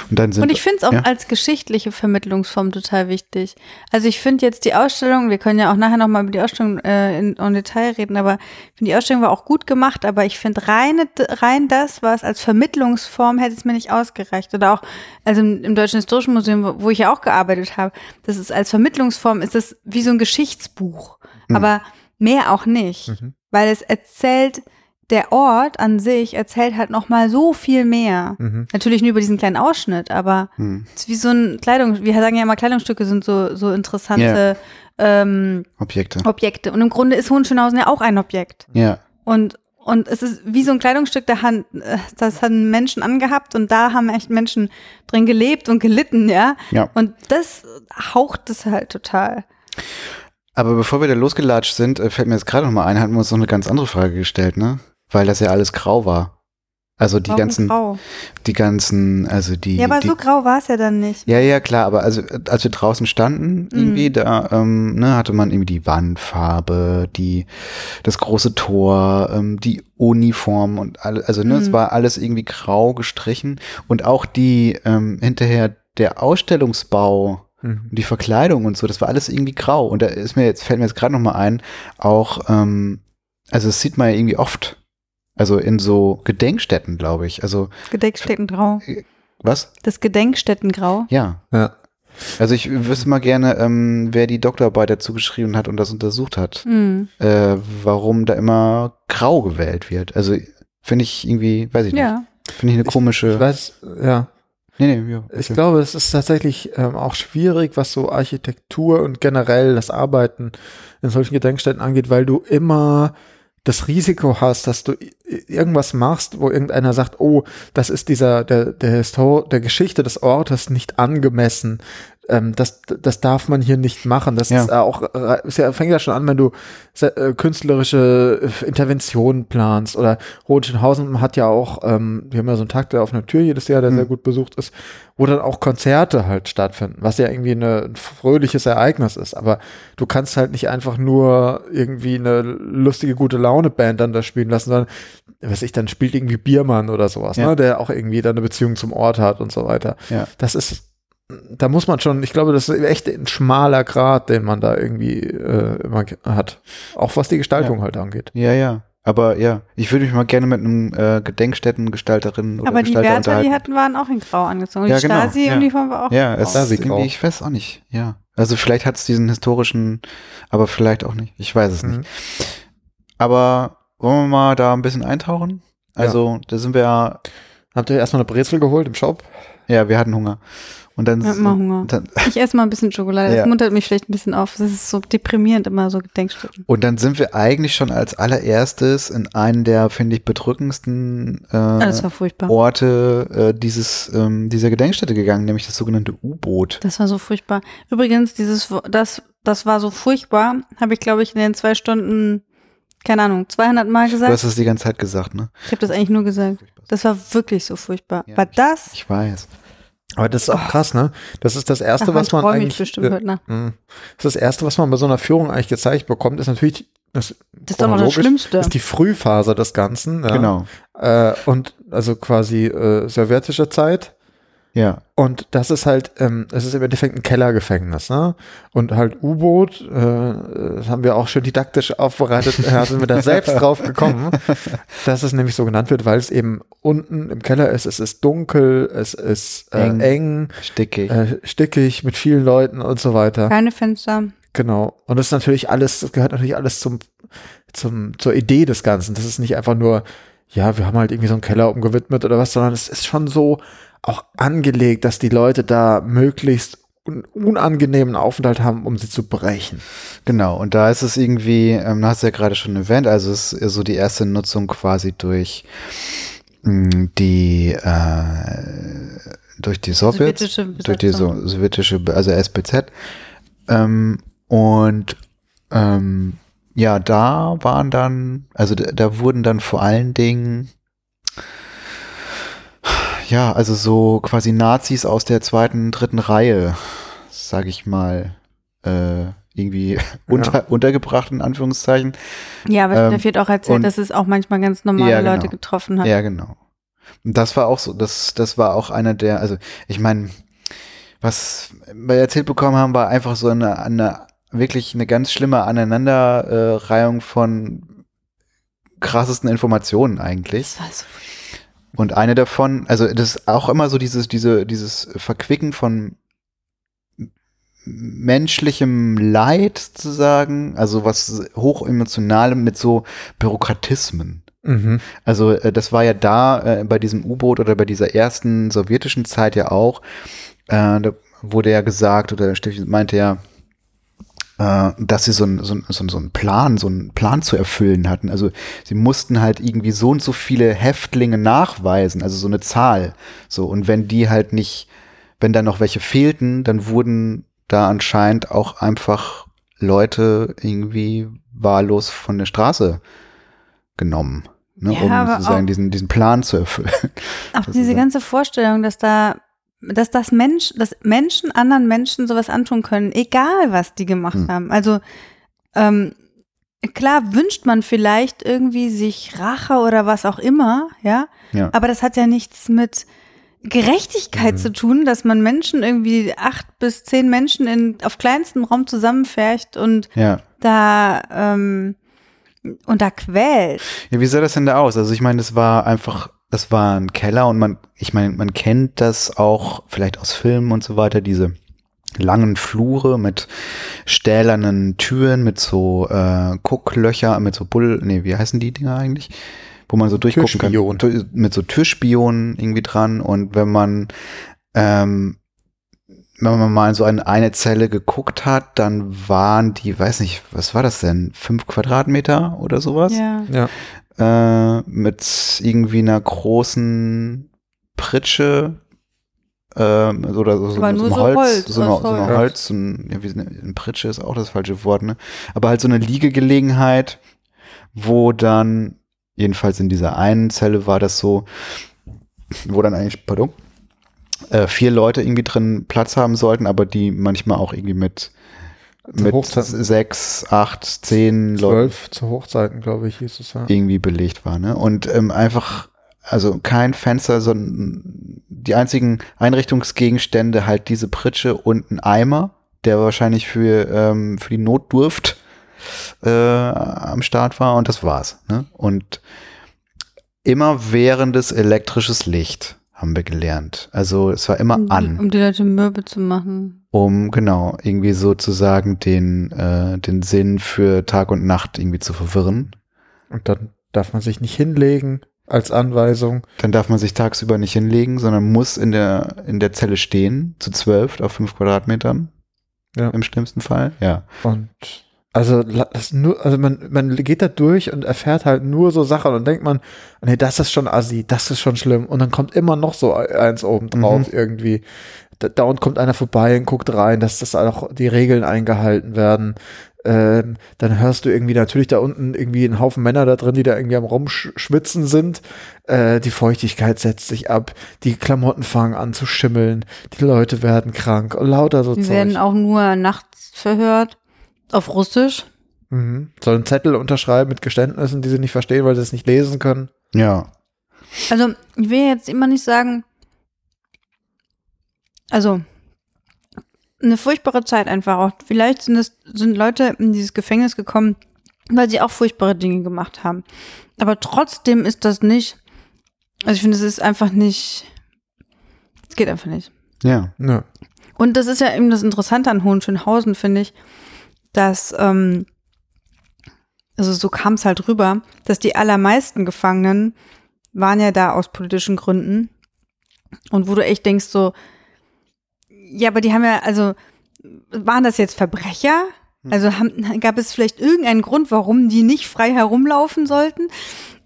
Und dann sind Und ich finde es auch ja. als geschichtliche Vermittlungsform total wichtig. Also ich finde jetzt die Ausstellung, wir können ja auch nachher nochmal über die Ausstellung äh, in, in Detail reden, aber ich finde die Ausstellung war auch gut gemacht, aber ich finde reine, rein das, was als Vermittlungsform hätte es mir nicht ausgereicht. Oder auch, also im, im Deutschen Historischen Museum, wo, wo ich ja auch gearbeitet habe, das ist als Vermittlungsform, ist das wie so ein Geschichtsbuch. Mhm. Aber mehr auch nicht. Mhm. Weil es erzählt, der Ort an sich erzählt halt nochmal so viel mehr. Mhm. Natürlich nur über diesen kleinen Ausschnitt, aber hm, es ist wie so ein Kleidung, wir sagen ja immer, Kleidungsstücke sind so, so interessante ähm, Objekte. Objekte. Und im Grunde ist Hohenschönhausen ja auch ein Objekt. Ja. Und, und es ist wie so ein Kleidungsstück, da äh, das haben Menschen angehabt und da haben echt Menschen drin gelebt und gelitten, ja. Ja. Und das haucht es halt total. Aber bevor wir da losgelatscht sind, äh, fällt mir jetzt gerade noch mal ein, hatten wir uns noch eine ganz andere Frage gestellt, ne? Weil das ja alles grau war. Also die Warum ganzen, grau? die ganzen, also die. Ja, aber die, so grau war es ja dann nicht. Ja, ja, klar, aber also äh, als wir draußen standen, irgendwie, Mhm. da ähm, ne, hatte man irgendwie die Wandfarbe, die, das große Tor, ähm, die Uniform und alle, also ne, es Mhm. war alles irgendwie grau gestrichen und auch die ähm, hinterher der Ausstellungsbau Mhm. und die Verkleidung und so, das war alles irgendwie grau. Und da ist mir jetzt, fällt mir jetzt gerade noch mal ein, auch, ähm, also das sieht man ja irgendwie oft. Also in so Gedenkstätten, glaube ich. Also, Gedenkstättengrau. was? Das Gedenkstättengrau. Ja. Ja. Also ich wüsste mal gerne, ähm, wer die Doktorarbeit dazu geschrieben hat und das untersucht hat, Mhm. äh, warum da immer grau gewählt wird. Also finde ich irgendwie, weiß ich nicht, Ja. finde ich eine komische. Ich weiß, ja. Nee, nee, ja, Ich okay. glaube, es ist tatsächlich ähm, auch schwierig, was so Architektur und generell das Arbeiten in solchen Gedenkstätten angeht, weil du immer das Risiko hast, dass du irgendwas machst, wo irgendeiner sagt, oh, das ist dieser, der, der Histor der Geschichte des Ortes nicht angemessen. Ähm, das, das darf man hier nicht machen. Das Ja. ist auch, äh, ist ja, fängt ja schon an, wenn du äh, künstlerische äh, Interventionen planst oder Hohenschönhausen hat ja auch, ähm, wir haben ja so einen Tag der offenen Tür jedes Jahr, der Mhm. sehr gut besucht ist, wo dann auch Konzerte halt stattfinden, was ja irgendwie eine, ein fröhliches Ereignis ist. Aber du kannst halt nicht einfach nur irgendwie eine lustige, gute Laune-Band dann da spielen lassen, sondern, was ich, dann spielt irgendwie Biermann oder sowas, Ja. ne, der auch irgendwie dann eine Beziehung zum Ort hat und so weiter. Ja. Das ist, da muss man schon, ich glaube, das ist echt ein schmaler Grad, den man da irgendwie äh, immer hat. Auch was die Gestaltung halt angeht. Ja, ja. Aber ja, ich würde mich mal gerne mit einem äh, Gedenkstättengestalterin oder Aber die Gestalter Wärter, die hatten, waren auch in Grau angezogen. Und Ja, die genau, Stasi-Uniform war auch Ja, grau. es sieht irgendwie, ich weiß auch nicht. Ja. Also vielleicht hat es diesen historischen, aber vielleicht auch nicht. Ich weiß es Mhm. nicht. Aber wollen wir mal da ein bisschen eintauchen? Also, da sind wir ja, Habt ihr erstmal eine Brezel geholt im Shop? ja, wir hatten Hunger. Und dann, Ich hab immer Hunger. Dann, [laughs] Ich esse mal ein bisschen Schokolade. [laughs] Das Ja. muntert mich vielleicht ein bisschen auf. Das ist so deprimierend, immer so Gedenkstätten. und dann sind wir eigentlich schon als allererstes in einen der, finde ich, bedrückendsten äh, das. Orte äh, dieses, ähm, dieser Gedenkstätte gegangen, nämlich das sogenannte U-Boot. Das war so furchtbar. Übrigens, dieses, das, das war so furchtbar, habe ich, glaube ich, in den zwei Stunden, keine Ahnung, 200 Mal Du gesagt. hast es die ganze Zeit gesagt, ne? Ich habe das eigentlich nur gesagt. Das war wirklich so furchtbar. Ja, war das? Ich weiß. Aber das ist auch krass, ne? Das ist das Erste, was man eigentlich. bestimmt äh, mh. das ist das Erste, was man bei so einer Führung eigentlich gezeigt bekommt, ist natürlich das, Das ist doch noch das Schlimmste. ist die Frühphase des Ganzen. Ja. Genau. Äh, und also quasi äh, sowjetische Zeit. Ja. Und das ist halt, ähm, es ist im Endeffekt ein Kellergefängnis, ne? Und halt U-Boot, äh, das haben wir auch schön didaktisch aufbereitet, da sind wir da selbst [laughs] drauf gekommen, dass es nämlich so genannt wird, weil es eben unten im Keller ist, es ist dunkel, es ist äh, Eng. eng, Stickig. äh, stickig mit vielen Leuten und so weiter. Keine Fenster. Genau. Und das ist natürlich alles, das gehört natürlich alles zum, zum, zur Idee des Ganzen. Das ist nicht einfach nur, ja, wir haben halt irgendwie so einen Keller umgewidmet oder was, sondern es ist schon so auch angelegt, dass die Leute da möglichst un unangenehmen Aufenthalt haben, um sie zu brechen. Genau, und da ist es irgendwie, ähm, hast du ja gerade schon erwähnt, also es ist so die erste Nutzung quasi durch mh, die äh, durch die Sowjets, Sowjetische durch die so, sowjetische, also SBZ. Ähm, und ähm, ja, da waren dann, also da, da wurden dann vor allen Dingen ja, also so quasi Nazis aus der zweiten, dritten Reihe, sag ich mal, äh, irgendwie [laughs] unter, untergebracht, in Anführungszeichen. Ja, aber Ähm, da wird auch erzählt, und- dass es auch manchmal ganz normale Ja, genau. Leute getroffen hat. Ja, genau. Und das war auch so, das, das war auch einer der, also ich meine, was wir erzählt bekommen haben, war einfach so eine, eine wirklich eine ganz schlimme Aneinanderreihung von krassesten Informationen eigentlich. Das war so Und eine davon, also das ist auch immer so dieses, diese, dieses Verquicken von menschlichem Leid sozusagen, also was hochemotionalem mit so Bürokratismen. Mhm. Also äh, das war ja da äh, bei diesem U-Boot oder bei dieser ersten sowjetischen Zeit ja auch, äh, da wurde ja gesagt oder Steffi meinte ja, äh, dass sie so, ein, so, ein, so, ein- so einen Plan, so einen Plan zu erfüllen hatten. Also sie mussten halt irgendwie so und so viele Häftlinge nachweisen, also so eine Zahl. So und wenn die halt nicht, wenn da noch welche fehlten, dann wurden da anscheinend auch einfach Leute irgendwie wahllos von der Straße genommen, ne, Ja, um sozusagen diesen, diesen Plan zu erfüllen. Auch [laughs] diese ganze Vorstellung, dass da, dass das Mensch, dass Menschen anderen Menschen sowas antun können, egal was die gemacht Hm. haben. Also ähm, klar wünscht man vielleicht irgendwie sich Rache oder was auch immer, ja, Ja. aber das hat ja nichts mit Gerechtigkeit Mhm. zu tun, dass man Menschen irgendwie acht bis zehn Menschen in, auf kleinstem Raum zusammenfärcht und Ja. da ähm, und da quält. Ja, wie sah das denn da aus? Also ich meine, das war einfach, das war ein Keller und man, ich meine, man kennt das auch vielleicht aus Filmen und so weiter, diese langen Flure mit stählernen Türen, mit so äh, Gucklöcher, mit so Bull, nee, wie heißen die Dinger eigentlich? Wo man so durchgucken Türspion. kann. Mit so Türspionen irgendwie dran und wenn man ähm, wenn man mal in so eine, eine Zelle geguckt hat, dann waren die, weiß nicht, was war das denn? Fünf Quadratmeter oder sowas? Ja. Ja. äh, mit irgendwie einer großen Pritsche äh, oder so, so, so so Holz, Holz, so eine, so eine Holz. So ein, ja, wie, eine Pritsche ist auch das falsche Wort, ne? Aber halt so eine Liegegelegenheit, wo dann, jedenfalls in dieser einen Zelle war das so, wo dann eigentlich, pardon, äh, vier Leute irgendwie drin Platz haben sollten, aber die manchmal auch irgendwie mit mit Hochzeiten. sechs, acht, zehn Leuten Zwölf zu Hochzeiten, glaube ich, hieß es ja. irgendwie belegt war. Ne? Und ähm, einfach, also kein Fenster, sondern die einzigen Einrichtungsgegenstände halt diese Pritsche und ein Eimer, der wahrscheinlich für, ähm, für die Notdurft äh, am Start war und das war's. Ne? Und immer währendes elektrisches Licht haben wir gelernt. Also es war immer Um, an, um die Leute mürbe zu machen. um genau irgendwie sozusagen den, äh, den Sinn für Tag und Nacht irgendwie zu verwirren. Und dann darf man sich nicht hinlegen als Anweisung. Dann darf man sich tagsüber nicht hinlegen, sondern muss in der, in der Zelle stehen, zu zwölf auf fünf Quadratmetern. Ja. Im schlimmsten Fall, ja. Und also das nur, also man, man geht da durch und erfährt halt nur so Sachen und denkt man, nee, das ist schon assi, das ist schon schlimm. Und dann kommt immer noch so eins oben drauf Mhm. irgendwie. Da, dauernd kommt einer vorbei und guckt rein, dass das auch die Regeln eingehalten werden. Ähm, dann hörst du irgendwie natürlich da unten irgendwie einen Haufen Männer da drin, die da irgendwie am Rumschwitzen sind. Äh, die Feuchtigkeit setzt sich ab, die Klamotten fangen an zu schimmeln, die Leute werden krank und lauter so Die Zeug. werden auch nur nachts verhört. Auf Russisch. Mhm. Sollen Zettel unterschreiben mit Geständnissen, die sie nicht verstehen, weil sie es nicht lesen können. Ja. Also, ich will jetzt immer nicht sagen, also, eine furchtbare Zeit einfach auch. Vielleicht sind es, sind Leute in dieses Gefängnis gekommen, weil sie auch furchtbare Dinge gemacht haben. Aber trotzdem ist das nicht, also ich finde, es ist einfach nicht, es geht einfach nicht. Ja. Ja. Und das ist ja eben das Interessante an Hohenschönhausen, finde ich, dass, ähm, also so kam es halt rüber, dass die allermeisten Gefangenen waren ja da aus politischen Gründen. Und wo du echt denkst, so, Ja, aber die haben ja, also waren das jetzt Verbrecher? Hm. Also haben, gab es vielleicht irgendeinen Grund, warum die nicht frei herumlaufen sollten?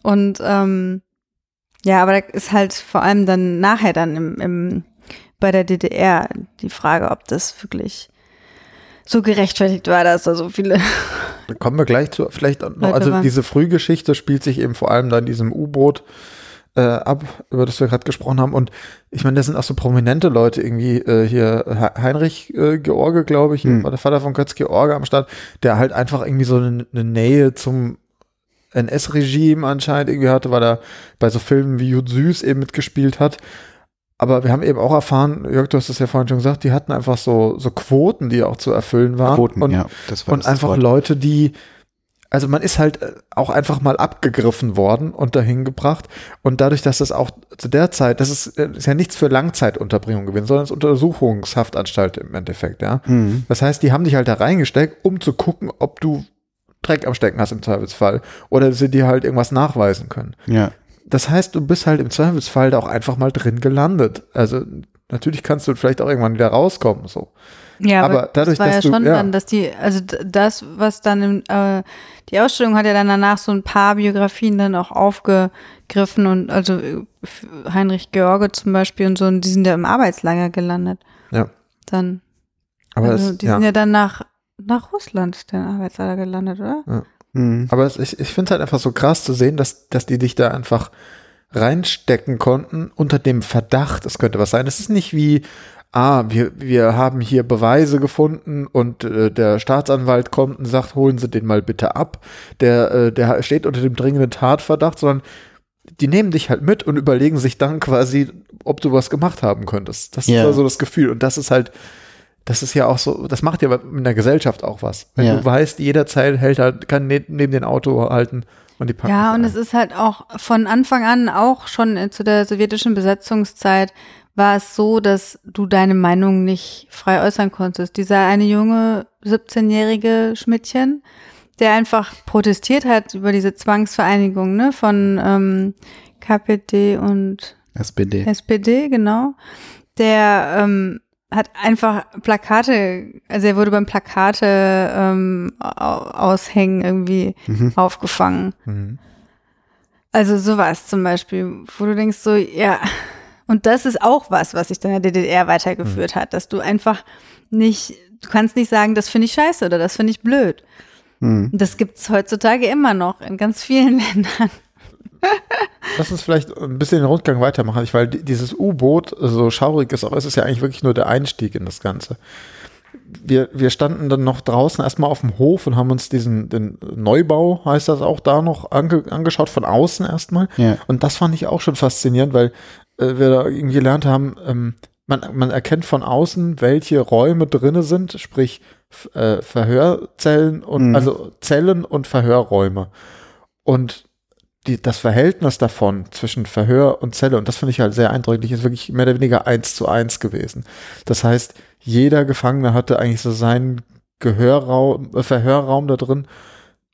Und ähm, ja, aber da ist halt vor allem dann nachher dann im, im bei der DDR die Frage, ob das wirklich so gerechtfertigt war, dass da so viele. Da kommen wir gleich zu, vielleicht noch, Leute also waren- diese Frühgeschichte spielt sich eben vor allem da in diesem U-Boot äh, ab, über das wir gerade gesprochen haben. Und ich meine, das sind auch so prominente Leute, irgendwie äh, hier He- Heinrich äh, George, glaube ich, Hm. war der Vater von Götz George am Start, der halt einfach irgendwie so eine, eine Nähe zum NS-Regime anscheinend irgendwie hatte, weil er bei so Filmen wie Jud Süß eben mitgespielt hat. Aber wir haben eben auch erfahren, Jörg, du hast es ja vorhin schon gesagt, die hatten einfach so, so Quoten, die auch zu erfüllen waren. Quoten, und, ja, das war und das einfach Wort. Leute, die, also man ist halt äh, auch einfach mal abgegriffen worden und dahin gebracht. Und dadurch, dass das auch zu der Zeit, das ist, äh, ist ja nichts für Langzeitunterbringung gewesen, sondern es ist Untersuchungshaftanstalt im Endeffekt, ja. Mhm. Das heißt, die haben dich halt da reingesteckt, um zu gucken, ob du Dreck am Stecken hast im Zweifelsfall oder sie dir halt irgendwas nachweisen können. Ja. Das heißt, du bist halt im Zweifelsfall da auch einfach mal drin gelandet. Also natürlich kannst du vielleicht auch irgendwann wieder rauskommen, so. Ja, Aber dadurch, das war dass ja du- schon ja. dann, dass die, also das, was dann im, äh, die Ausstellung hat ja dann danach so ein paar Biografien dann auch aufgegriffen und also äh, Heinrich George zum Beispiel und so, und die sind ja im Arbeitslager gelandet. Ja. Dann. Aber also es, die ja. sind ja dann nach, nach Russland, der Arbeitslager gelandet, oder? Mhm. Aber es, ich, ich finde es halt einfach so krass zu sehen, dass, dass die dich da einfach reinstecken konnten unter dem Verdacht, es könnte was sein. Es ist nicht wie, ah, wir, wir haben hier Beweise gefunden und äh, der Staatsanwalt kommt und sagt, holen Sie den mal bitte ab. Der, äh, der steht unter dem dringenden Tatverdacht, sondern die nehmen dich halt mit und überlegen sich dann quasi, ob du was gemacht haben könntest. Das Ja. ist so das Gefühl. Und das ist halt, das ist ja auch so, das macht ja in der Gesellschaft auch was. Wenn Ja. du weißt, jederzeit hält halt, kann ne neben den Auto halten und die packen Ja, und ein. es ist halt auch von Anfang an, auch schon äh, zu der sowjetischen Besatzungszeit, war es so, dass du deine Meinung nicht frei äußern konntest. Dieser eine junge 17-jährige Schmidtchen, der einfach protestiert hat über diese Zwangsvereinigung ne, von ähm, KPD und SPD. SPD, genau. Der ähm, hat einfach Plakate, also er wurde beim Plakate ähm, au- aushängen irgendwie Mhm. aufgefangen. Mhm. Also sowas zum Beispiel, wo du denkst so, ja, und das ist auch was, was sich dann in der DDR weitergeführt hat, dass du einfach nicht, du kannst nicht sagen, das finde ich scheiße oder das finde ich blöd. Mhm. Das gibt's heutzutage immer noch in ganz vielen [laughs] Ländern. Lass uns vielleicht ein bisschen den Rundgang weitermachen, weil di- dieses U-Boot, so schaurig es auch ist, ist ja eigentlich wirklich nur der Einstieg in das Ganze. Wir, wir standen dann noch draußen erstmal auf dem Hof und haben uns diesen den Neubau, heißt das auch da noch, ange, angeschaut, von außen erstmal. Ja. Und das fand ich auch schon faszinierend, weil äh, wir da irgendwie gelernt haben, ähm, man, man erkennt von außen, welche Räume drinne sind, sprich äh, Verhörzellen und Mhm. also Zellen und Verhörräume. Und die, das Verhältnis davon zwischen Verhör und Zelle, und das finde ich halt sehr eindrücklich, ist wirklich mehr oder weniger eins zu eins gewesen. Das heißt, jeder Gefangene hatte eigentlich so seinen Gehörraum, äh, Verhörraum da drin.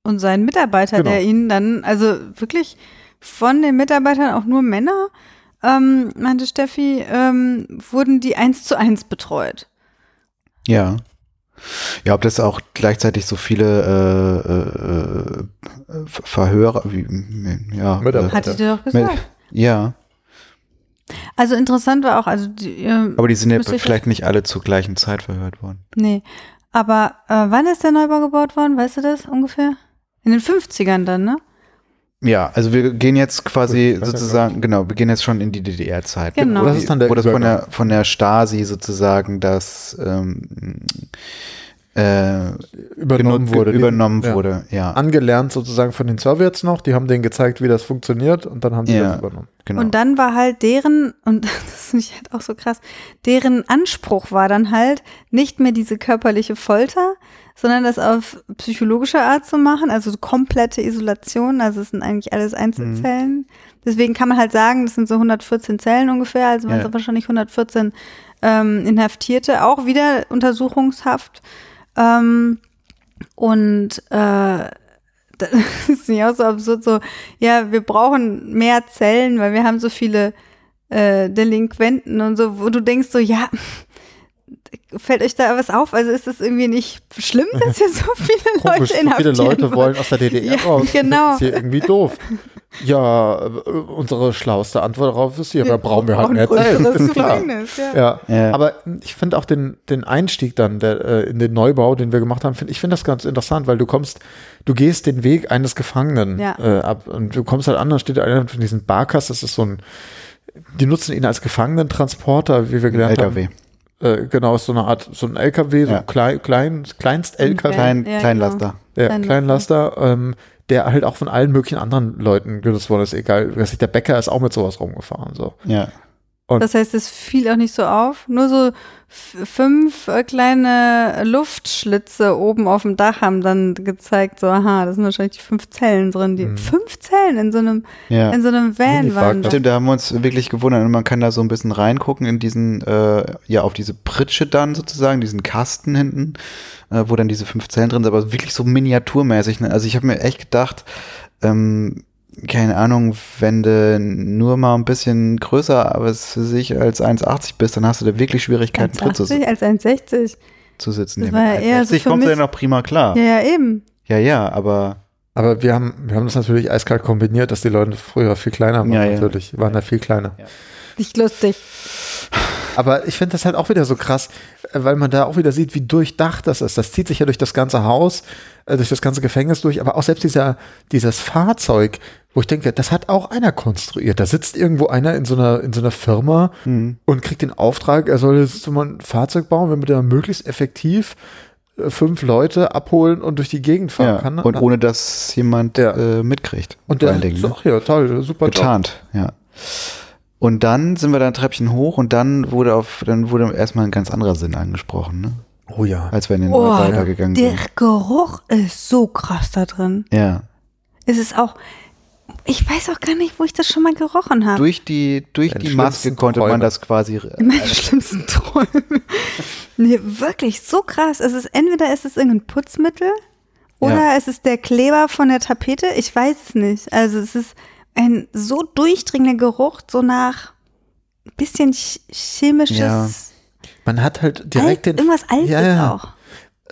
Und sein Mitarbeiter, Genau. der ihn dann, also wirklich von den Mitarbeitern auch nur Männer, ähm, meinte Steffi, ähm, wurden die eins zu eins betreut. Ja. Ja, ob das auch gleichzeitig so viele äh, äh, äh, Verhörer, wie, ja. Mitarbeiter. Äh, Hatte ich dir doch mit, gesagt. ja, Also interessant war auch, also die, ähm, aber die sind ja vielleicht nicht alle zur gleichen Zeit verhört worden. nee. Aber äh, wann ist der Neubau gebaut worden? Weißt du das ungefähr? In den 50ern dann, ne? Ja, also wir gehen jetzt quasi sozusagen, genau, wir gehen jetzt schon in die DDR-Zeit. Genau. Wo, Das ist dann der wo das von der, von der Stasi sozusagen das ähm, äh, Übernommen wurde. Die- Übernommen ja. wurde, ja. Angelernt sozusagen von den Sowjets noch, die haben denen gezeigt, wie das funktioniert und dann haben die Ja. das übernommen. genau. Und dann war halt deren, und [laughs] das finde ich halt auch so krass, deren Anspruch war dann halt nicht mehr diese körperliche Folter, sondern das auf psychologische Art zu machen, also komplette Isolation, also es sind eigentlich alles Einzelzellen. Deswegen kann man halt sagen, das sind so 114 Zellen ungefähr, also man Ja. hat wahrscheinlich 114 ähm, Inhaftierte, auch wieder Untersuchungshaft. Ähm, und äh, [laughs] das ist nicht auch so absurd, so, ja, wir brauchen mehr Zellen, weil wir haben so viele äh, Delinquenten und so, wo du denkst so, ja, fällt euch da was auf? Also ist es irgendwie nicht schlimm, dass hier so [laughs] viele Komisch, Leute so viele Leute wollen aus der DDR [laughs] Ja, raus. genau. Das ist hier irgendwie doof. Ja, äh, unsere schlauste Antwort darauf ist, ja, da brauchen wir halt größeres [laughs] Ist klar. Gefängnis, ja. Ja. Ja. aber ich finde auch den, den Einstieg dann der, äh, in den Neubau, den wir gemacht haben, find, ich finde das ganz interessant, weil du kommst, du gehst den Weg eines Gefangenen Ja. äh, ab und du kommst halt an, da steht einer von diesen Barkas, das ist so ein, die nutzen ihn als Gefangenentransporter, wie wir gelernt LKW. haben. Äh, genau, ist so eine Art, so ein LKW, so Ja. klein, klein, Kleinst-LKW. Klein, Ja, Kleinlaster. Ja, Kleinlaster. Kleinlaster, ähm, der halt auch von allen möglichen anderen Leuten genutzt worden ist. Egal, weiß ich, der Bäcker ist auch mit sowas rumgefahren. So. Ja. Das heißt, es fiel auch nicht so auf. Nur so fünf äh, kleine Luftschlitze oben auf dem Dach haben dann gezeigt, so, aha, das sind wahrscheinlich die fünf Zellen drin. Die Mhm. fünf Zellen in so einem, Ja. in so einem Van waren. Stimmt, da haben wir uns wirklich gewundert und man kann da so ein bisschen reingucken in diesen, äh, ja, auf diese Pritsche dann sozusagen, diesen Kasten hinten, äh, wo dann diese fünf Zellen drin sind, aber wirklich so miniaturmäßig. Ne? Also ich habe mir echt gedacht, ähm, keine Ahnung, wenn du nur mal ein bisschen größer, aber es für sich als 1,80 bist, dann hast du da wirklich Schwierigkeiten drin zu, 1,80 als 1,60. zu sitzen. Das war ja eher so 1,60 für kommst du ja noch prima klar. Ja, ja, eben. Ja, ja, aber Aber wir haben, wir haben das natürlich eiskalt kombiniert, dass die Leute früher viel kleiner waren. Ja, ja. Natürlich, waren da viel kleiner. Nicht lustig. Aber ich finde das halt auch wieder so krass, äh, weil man da auch wieder sieht, wie durchdacht das ist. Das zieht sich ja durch das ganze Haus, äh, durch das ganze Gefängnis durch, aber auch selbst dieser, dieses Fahrzeug, wo ich denke, das hat auch einer konstruiert. Da sitzt irgendwo einer in so einer, in so einer Firma hm, und kriegt den Auftrag, er soll jetzt so mal ein Fahrzeug bauen, damit er möglichst effektiv äh, fünf Leute abholen und durch die Gegend fahren ja. kann. und ohne dass jemand Ja. äh, mitkriegt. und der allen Dingen, so, ne? ach ja, toll, super Job. getarnt, ja. Und dann sind wir da ein Treppchen hoch und dann wurde auf, dann wurde erstmal ein ganz anderer Sinn angesprochen, ne? Oh ja. Als wir in den Oh, gegangen Der sind. Geruch ist so krass da drin. Ja. Es ist auch, ich weiß auch gar nicht, wo ich das schon mal gerochen habe. Durch die, durch Deine die Maske konnte man Träume. das quasi. In [laughs] meinen schlimmsten Träumen. [laughs] nee, wirklich so krass. Es ist entweder ist es irgendein Putzmittel oder Ja. es ist der Kleber von der Tapete. Ich weiß es nicht. Also es ist ein so durchdringender Geruch, so nach ein bisschen ch chemisches, Ja. Man hat halt direkt Alt, den irgendwas Altes Ja, ja. auch.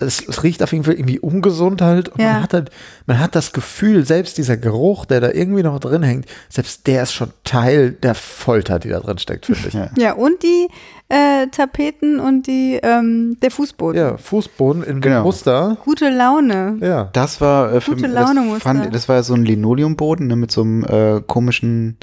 Es, es riecht auf jeden Fall irgendwie ungesund halt. Und Ja. man hat halt, man hat das Gefühl, selbst dieser Geruch, der da irgendwie noch drin hängt, selbst der ist schon Teil der Folter, die da drin steckt, finde ich. Ja. Ja, und die äh, Tapeten und die, ähm, der Fußboden. Ja, Fußboden in Genau. Muster. Gute Laune. Ja. Das war äh, für Gute mich, Laune das, fand, das war ja so ein Linoleumboden ne, mit so einem äh, komischen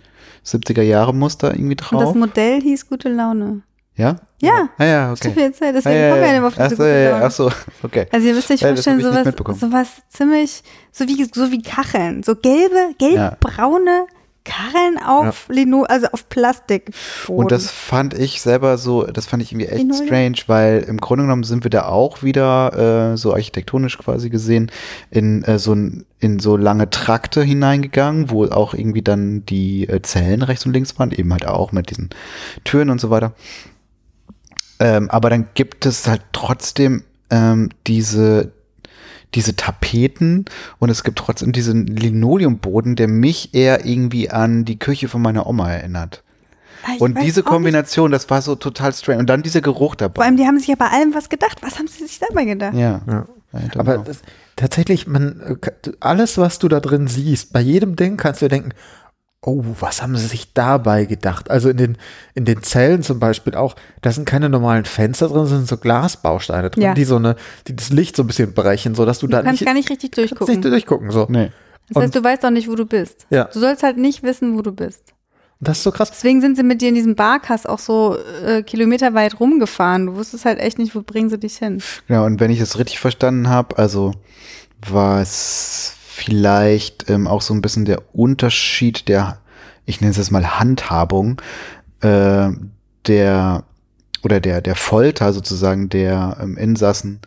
70er Jahre Muster irgendwie Und das drauf. Modell hieß Gute Laune. Ja? Ja, Ah ja, okay. viel Zeit, Ah, deswegen ja, kommen wir ja, ja immer auf Ach diese so, ja, ja, ach so, okay. Also ihr müsst euch Ja, vorstellen, nicht sowas, sowas ziemlich, so wie, so wie Kacheln, so gelbe, gelbbraune Kacheln auf Lino, also auf Plastik. Und das fand ich selber so, das fand ich irgendwie echt Linoleum? strange, weil im Grunde genommen sind wir da auch wieder äh, so architektonisch quasi gesehen in äh, so ein, in so lange Trakte hineingegangen, wo auch irgendwie dann die äh, Zellen rechts und links waren, eben halt auch mit diesen Türen und so weiter. Ähm, aber dann gibt es halt trotzdem ähm, diese diese Tapeten und es gibt trotzdem diesen Linoleumboden, der mich eher irgendwie an die Küche von meiner Oma erinnert. Ah, ich Und diese nicht. Kombination, das war so total strange. Und dann dieser Geruch Vor dabei. allem, die haben sich ja bei allem was gedacht. Was haben sie sich dabei gedacht? Ja. Ja. Aber das, tatsächlich, man, äh, alles, was du da drin siehst, bei jedem Ding kannst du dir denken, oh, was haben sie sich dabei gedacht? Also in den, in den Zellen zum Beispiel auch, da sind keine normalen Fenster drin, sind so Glasbausteine drin, Ja. die so eine, die das Licht so ein bisschen brechen, so dass du Du da kannst nicht, gar nicht richtig kannst durchgucken. nicht durchgucken, so. nee. Das heißt, du weißt auch nicht, wo du bist. Ja. Du sollst halt nicht wissen, wo du bist. Das ist so krass. Deswegen sind sie mit dir in diesem Barkass auch so äh, kilometerweit rumgefahren. Du wusstest halt echt nicht, wo bringen sie dich hin. Genau, und wenn ich es richtig verstanden habe, also war es vielleicht ähm, auch so ein bisschen der Unterschied der, ich nenne es jetzt mal Handhabung, äh, der oder der, der Folter sozusagen der ähm, Insassen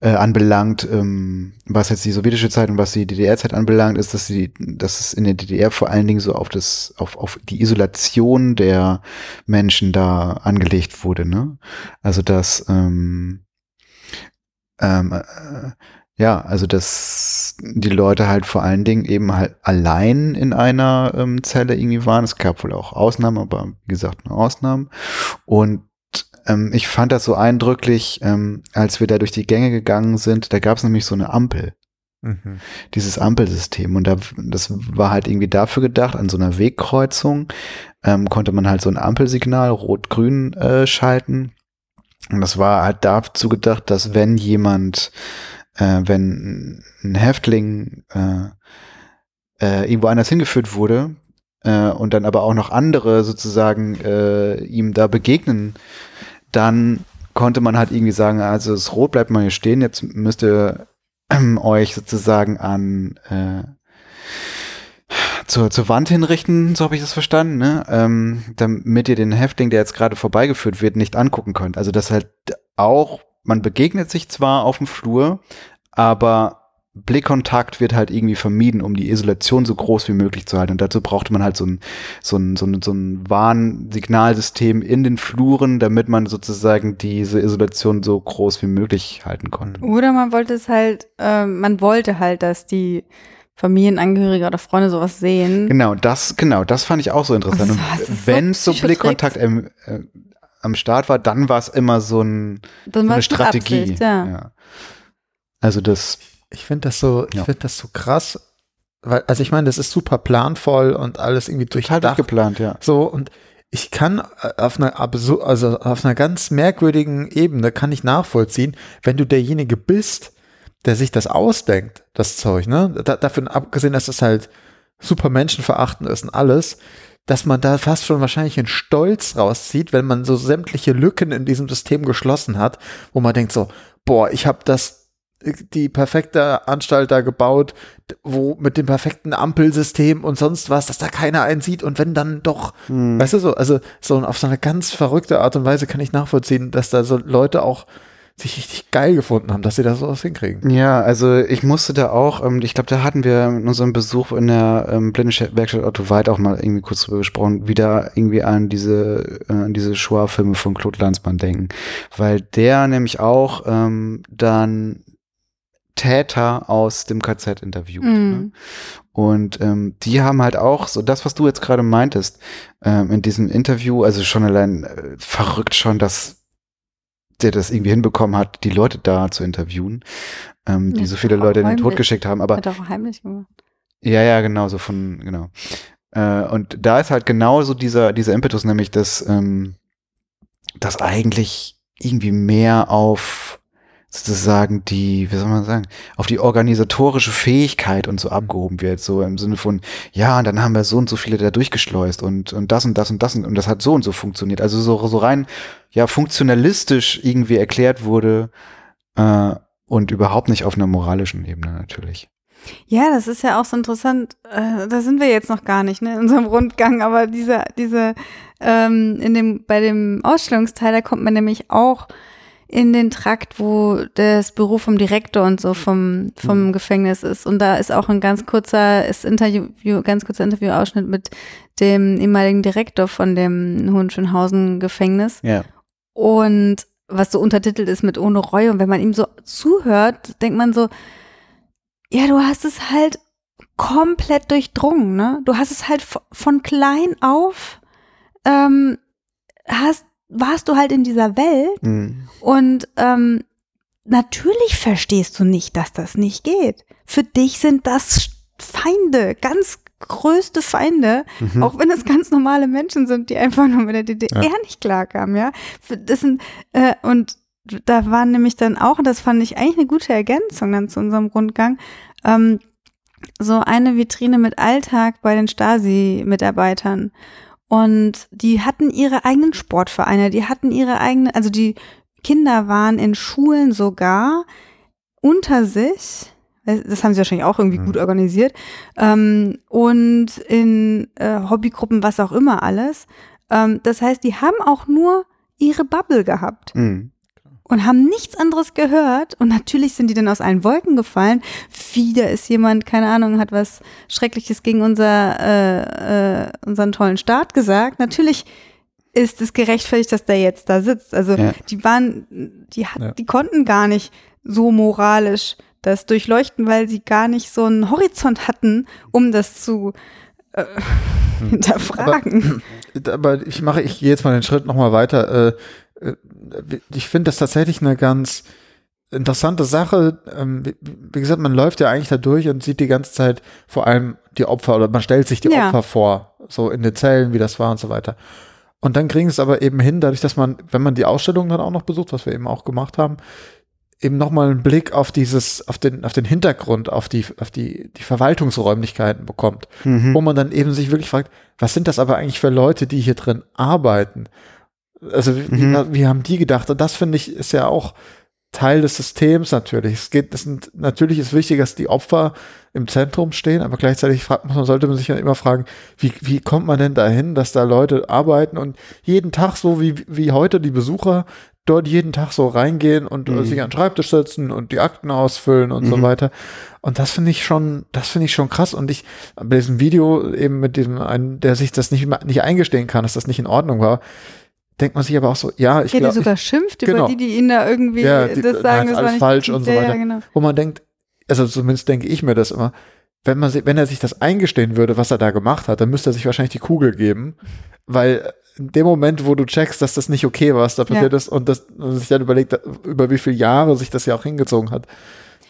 äh, anbelangt, ähm, was jetzt die sowjetische Zeit und was die DDR-Zeit anbelangt, ist, dass sie, dass es in der DDR vor allen Dingen so auf das, auf, auf die Isolation der Menschen da angelegt wurde, ne? Also dass ähm, ähm, äh, ja, also dass die Leute halt vor allen Dingen eben halt allein in einer ähm, Zelle irgendwie waren. Es gab wohl auch Ausnahmen, aber wie gesagt, nur Ausnahmen. Und ähm, ich fand das so eindrücklich, ähm, als wir da durch die Gänge gegangen sind. Da gab es nämlich so eine Ampel, Mhm. dieses Ampelsystem. Und da, das war halt irgendwie dafür gedacht, an so einer Wegkreuzung ähm, konnte man halt so ein Ampelsignal rot-grün äh, schalten. Und das war halt dazu gedacht, dass wenn jemand, äh, wenn ein Häftling äh, äh, irgendwo anders hingeführt wurde äh, und dann aber auch noch andere sozusagen äh, ihm da begegnen, dann konnte man halt irgendwie sagen, also das Rot bleibt mal hier stehen, jetzt müsst ihr ähm, euch sozusagen an äh, zur, zur Wand hinrichten, so habe ich das verstanden, ne? ähm, damit ihr den Häftling, der jetzt gerade vorbeigeführt wird, nicht angucken könnt. Also das halt auch, man begegnet sich zwar auf dem Flur, aber Blickkontakt wird halt irgendwie vermieden, um die Isolation so groß wie möglich zu halten. Und dazu brauchte man halt so ein, so ein, so ein, so ein Warnsignalsystem in den Fluren, damit man sozusagen diese Isolation so groß wie möglich halten konnte. Oder man wollte es halt, ähm, man wollte halt, dass die Familienangehörige oder Freunde sowas sehen. Genau, das, genau, das fand ich auch so interessant. Und so wenn so Psychotrick. Blickkontakt im, äh, am Start war, dann war es immer so, ein, Dann so war eine Strategie. Absicht, ja. Also das, Ich finde das so, ich Ja. finde das so krass, weil, also ich meine, das ist super planvoll und alles irgendwie total durchdacht. durchgeplant, ja. So, und ich kann äh, auf einer also auf einer ganz merkwürdigen Ebene kann ich nachvollziehen, wenn du derjenige bist, der sich das ausdenkt, das Zeug, ne? Da, davon abgesehen, dass das halt super menschenverachtend ist und alles, dass man da fast schon wahrscheinlich einen Stolz rauszieht, wenn man so sämtliche Lücken in diesem System geschlossen hat, wo man denkt so, boah, ich habe das die perfekte Anstalt da gebaut, wo mit dem perfekten Ampelsystem und sonst was, dass da keiner einen sieht und wenn dann doch, Hm. weißt du so, also so auf so eine ganz verrückte Art und Weise kann ich nachvollziehen, dass da so Leute auch sich richtig geil gefunden haben, dass sie da sowas hinkriegen. Ja, also ich musste da auch, ähm, ich glaube, da hatten wir in unserem Besuch in der ähm, Blindenwerkstatt Otto Weid auch mal irgendwie kurz drüber gesprochen, wieder irgendwie an diese, äh, an diese Shoah-Filme von Claude Lanzmann denken. Weil der nämlich auch ähm, dann Täter aus dem KZ interviewt. Mhm. Ne? Und ähm, die haben halt auch so das, was du jetzt gerade meintest, ähm, in diesem Interview, also schon allein äh, verrückt schon, dass der das irgendwie hinbekommen hat, die Leute da zu interviewen, ähm, die Ja, so viele Leute in den Tod geschickt haben. Aber Hat auch heimlich gemacht. ja, ja, genau, so von, genau. Äh, und da ist halt genauso dieser, dieser Impetus, nämlich, dass, ähm, dass eigentlich irgendwie mehr auf sozusagen die, wie soll man sagen, auf die organisatorische Fähigkeit und so abgehoben wird, so im Sinne von, ja, und dann haben wir so und so viele da durchgeschleust und, und das und das und das und, und das hat so und so funktioniert. Also so, so rein, ja, funktionalistisch irgendwie erklärt wurde äh, und überhaupt nicht auf einer moralischen Ebene natürlich. Ja, das ist ja auch so interessant. Äh, da sind wir jetzt noch gar nicht, ne, in unserem Rundgang, aber diese, diese, ähm, in dem, bei dem Ausstellungsteil, da kommt man nämlich auch in den Trakt, wo das Büro vom Direktor und so vom, vom Mhm. Gefängnis ist. Und da ist auch ein ganz kurzer ist Interview, ganz kurzer Interviewausschnitt mit dem ehemaligen Direktor von dem Hohenschönhausen Gefängnis. Ja. Und was so untertitelt ist mit ohne Reue. Und wenn man ihm so zuhört, denkt man so, ja, du hast es halt komplett durchdrungen, ne? Du hast es halt von klein auf, ähm, hast, warst du halt in dieser Welt Mhm. und ähm, natürlich verstehst du nicht, dass das nicht geht. Für dich sind das Feinde, ganz größte Feinde, Mhm. auch wenn es ganz normale Menschen sind, die einfach nur mit der DDR Ja. nicht klarkamen, ja. Das sind, äh, und da waren nämlich dann auch, und das fand ich eigentlich eine gute Ergänzung dann zu unserem Rundgang, ähm, so eine Vitrine mit Alltag bei den Stasi-Mitarbeitern. Und die hatten ihre eigenen Sportvereine, die hatten ihre eigenen, also die Kinder waren in Schulen sogar unter sich, das haben sie wahrscheinlich auch irgendwie Mhm. gut organisiert, ähm, und in äh, Hobbygruppen, was auch immer alles. Ähm, das heißt, die haben auch nur ihre Bubble gehabt Mhm. Und haben nichts anderes gehört. Und natürlich sind die dann aus allen Wolken gefallen. Wieder ist jemand, keine Ahnung, hat was Schreckliches gegen unser, äh, äh, unseren tollen Staat gesagt. Natürlich ist es gerechtfertigt, dass der jetzt da sitzt. Also Ja. die waren, die, hat, Ja. die konnten gar nicht so moralisch das durchleuchten, weil sie gar nicht so einen Horizont hatten, um das zu äh, [laughs] hinterfragen. Aber ich mache, ich gehe jetzt mal den Schritt nochmal weiter. Äh, ich finde das tatsächlich eine ganz interessante Sache. Ähm, wie, wie gesagt, man läuft ja eigentlich da durch und sieht die ganze Zeit vor allem die Opfer oder man stellt sich die Ja. Opfer vor, so in den Zellen, wie das war und so weiter. Und dann kriegen es aber eben hin, dadurch, dass man, wenn man die Ausstellung dann auch noch besucht, was wir eben auch gemacht haben, eben nochmal einen Blick auf dieses, auf den, auf den Hintergrund, auf die, auf die, die Verwaltungsräumlichkeiten bekommt, Mhm. wo man dann eben sich wirklich fragt, was sind das aber eigentlich für Leute, die hier drin arbeiten? Also wie, Mhm. wie, wie haben die gedacht? Und das finde ich ist ja auch Teil des Systems natürlich. Es geht, es sind, natürlich ist wichtig, dass die Opfer im Zentrum stehen, aber gleichzeitig fragt man, sollte man sich ja immer fragen, wie, wie kommt man denn dahin, dass da Leute arbeiten und jeden Tag so wie, wie heute die Besucher dort jeden Tag so reingehen und äh, Mhm. sich an den Schreibtisch setzen und die Akten ausfüllen und so Mhm. weiter. Und das finde ich schon, das finde ich schon krass. Und ich, bei diesem Video eben mit diesem einen, der sich das nicht, nicht eingestehen kann, dass das nicht in Ordnung war, denkt man sich aber auch so, ja, ich Ja, glaube, sogar schimpft genau. über die, die ihn da irgendwie Ja, die- das sagen, ist das alles war nicht falsch und so ja, weiter. Ja, genau. wo man denkt, also zumindest denke ich mir das immer, wenn man, wenn er sich das eingestehen würde, was er da gemacht hat, dann müsste er sich wahrscheinlich die Kugel geben, weil in dem Moment, wo du checkst, dass das nicht okay war, was da passiert ist und, das, und sich dann überlegt, über wie viele Jahre sich das ja auch hingezogen hat,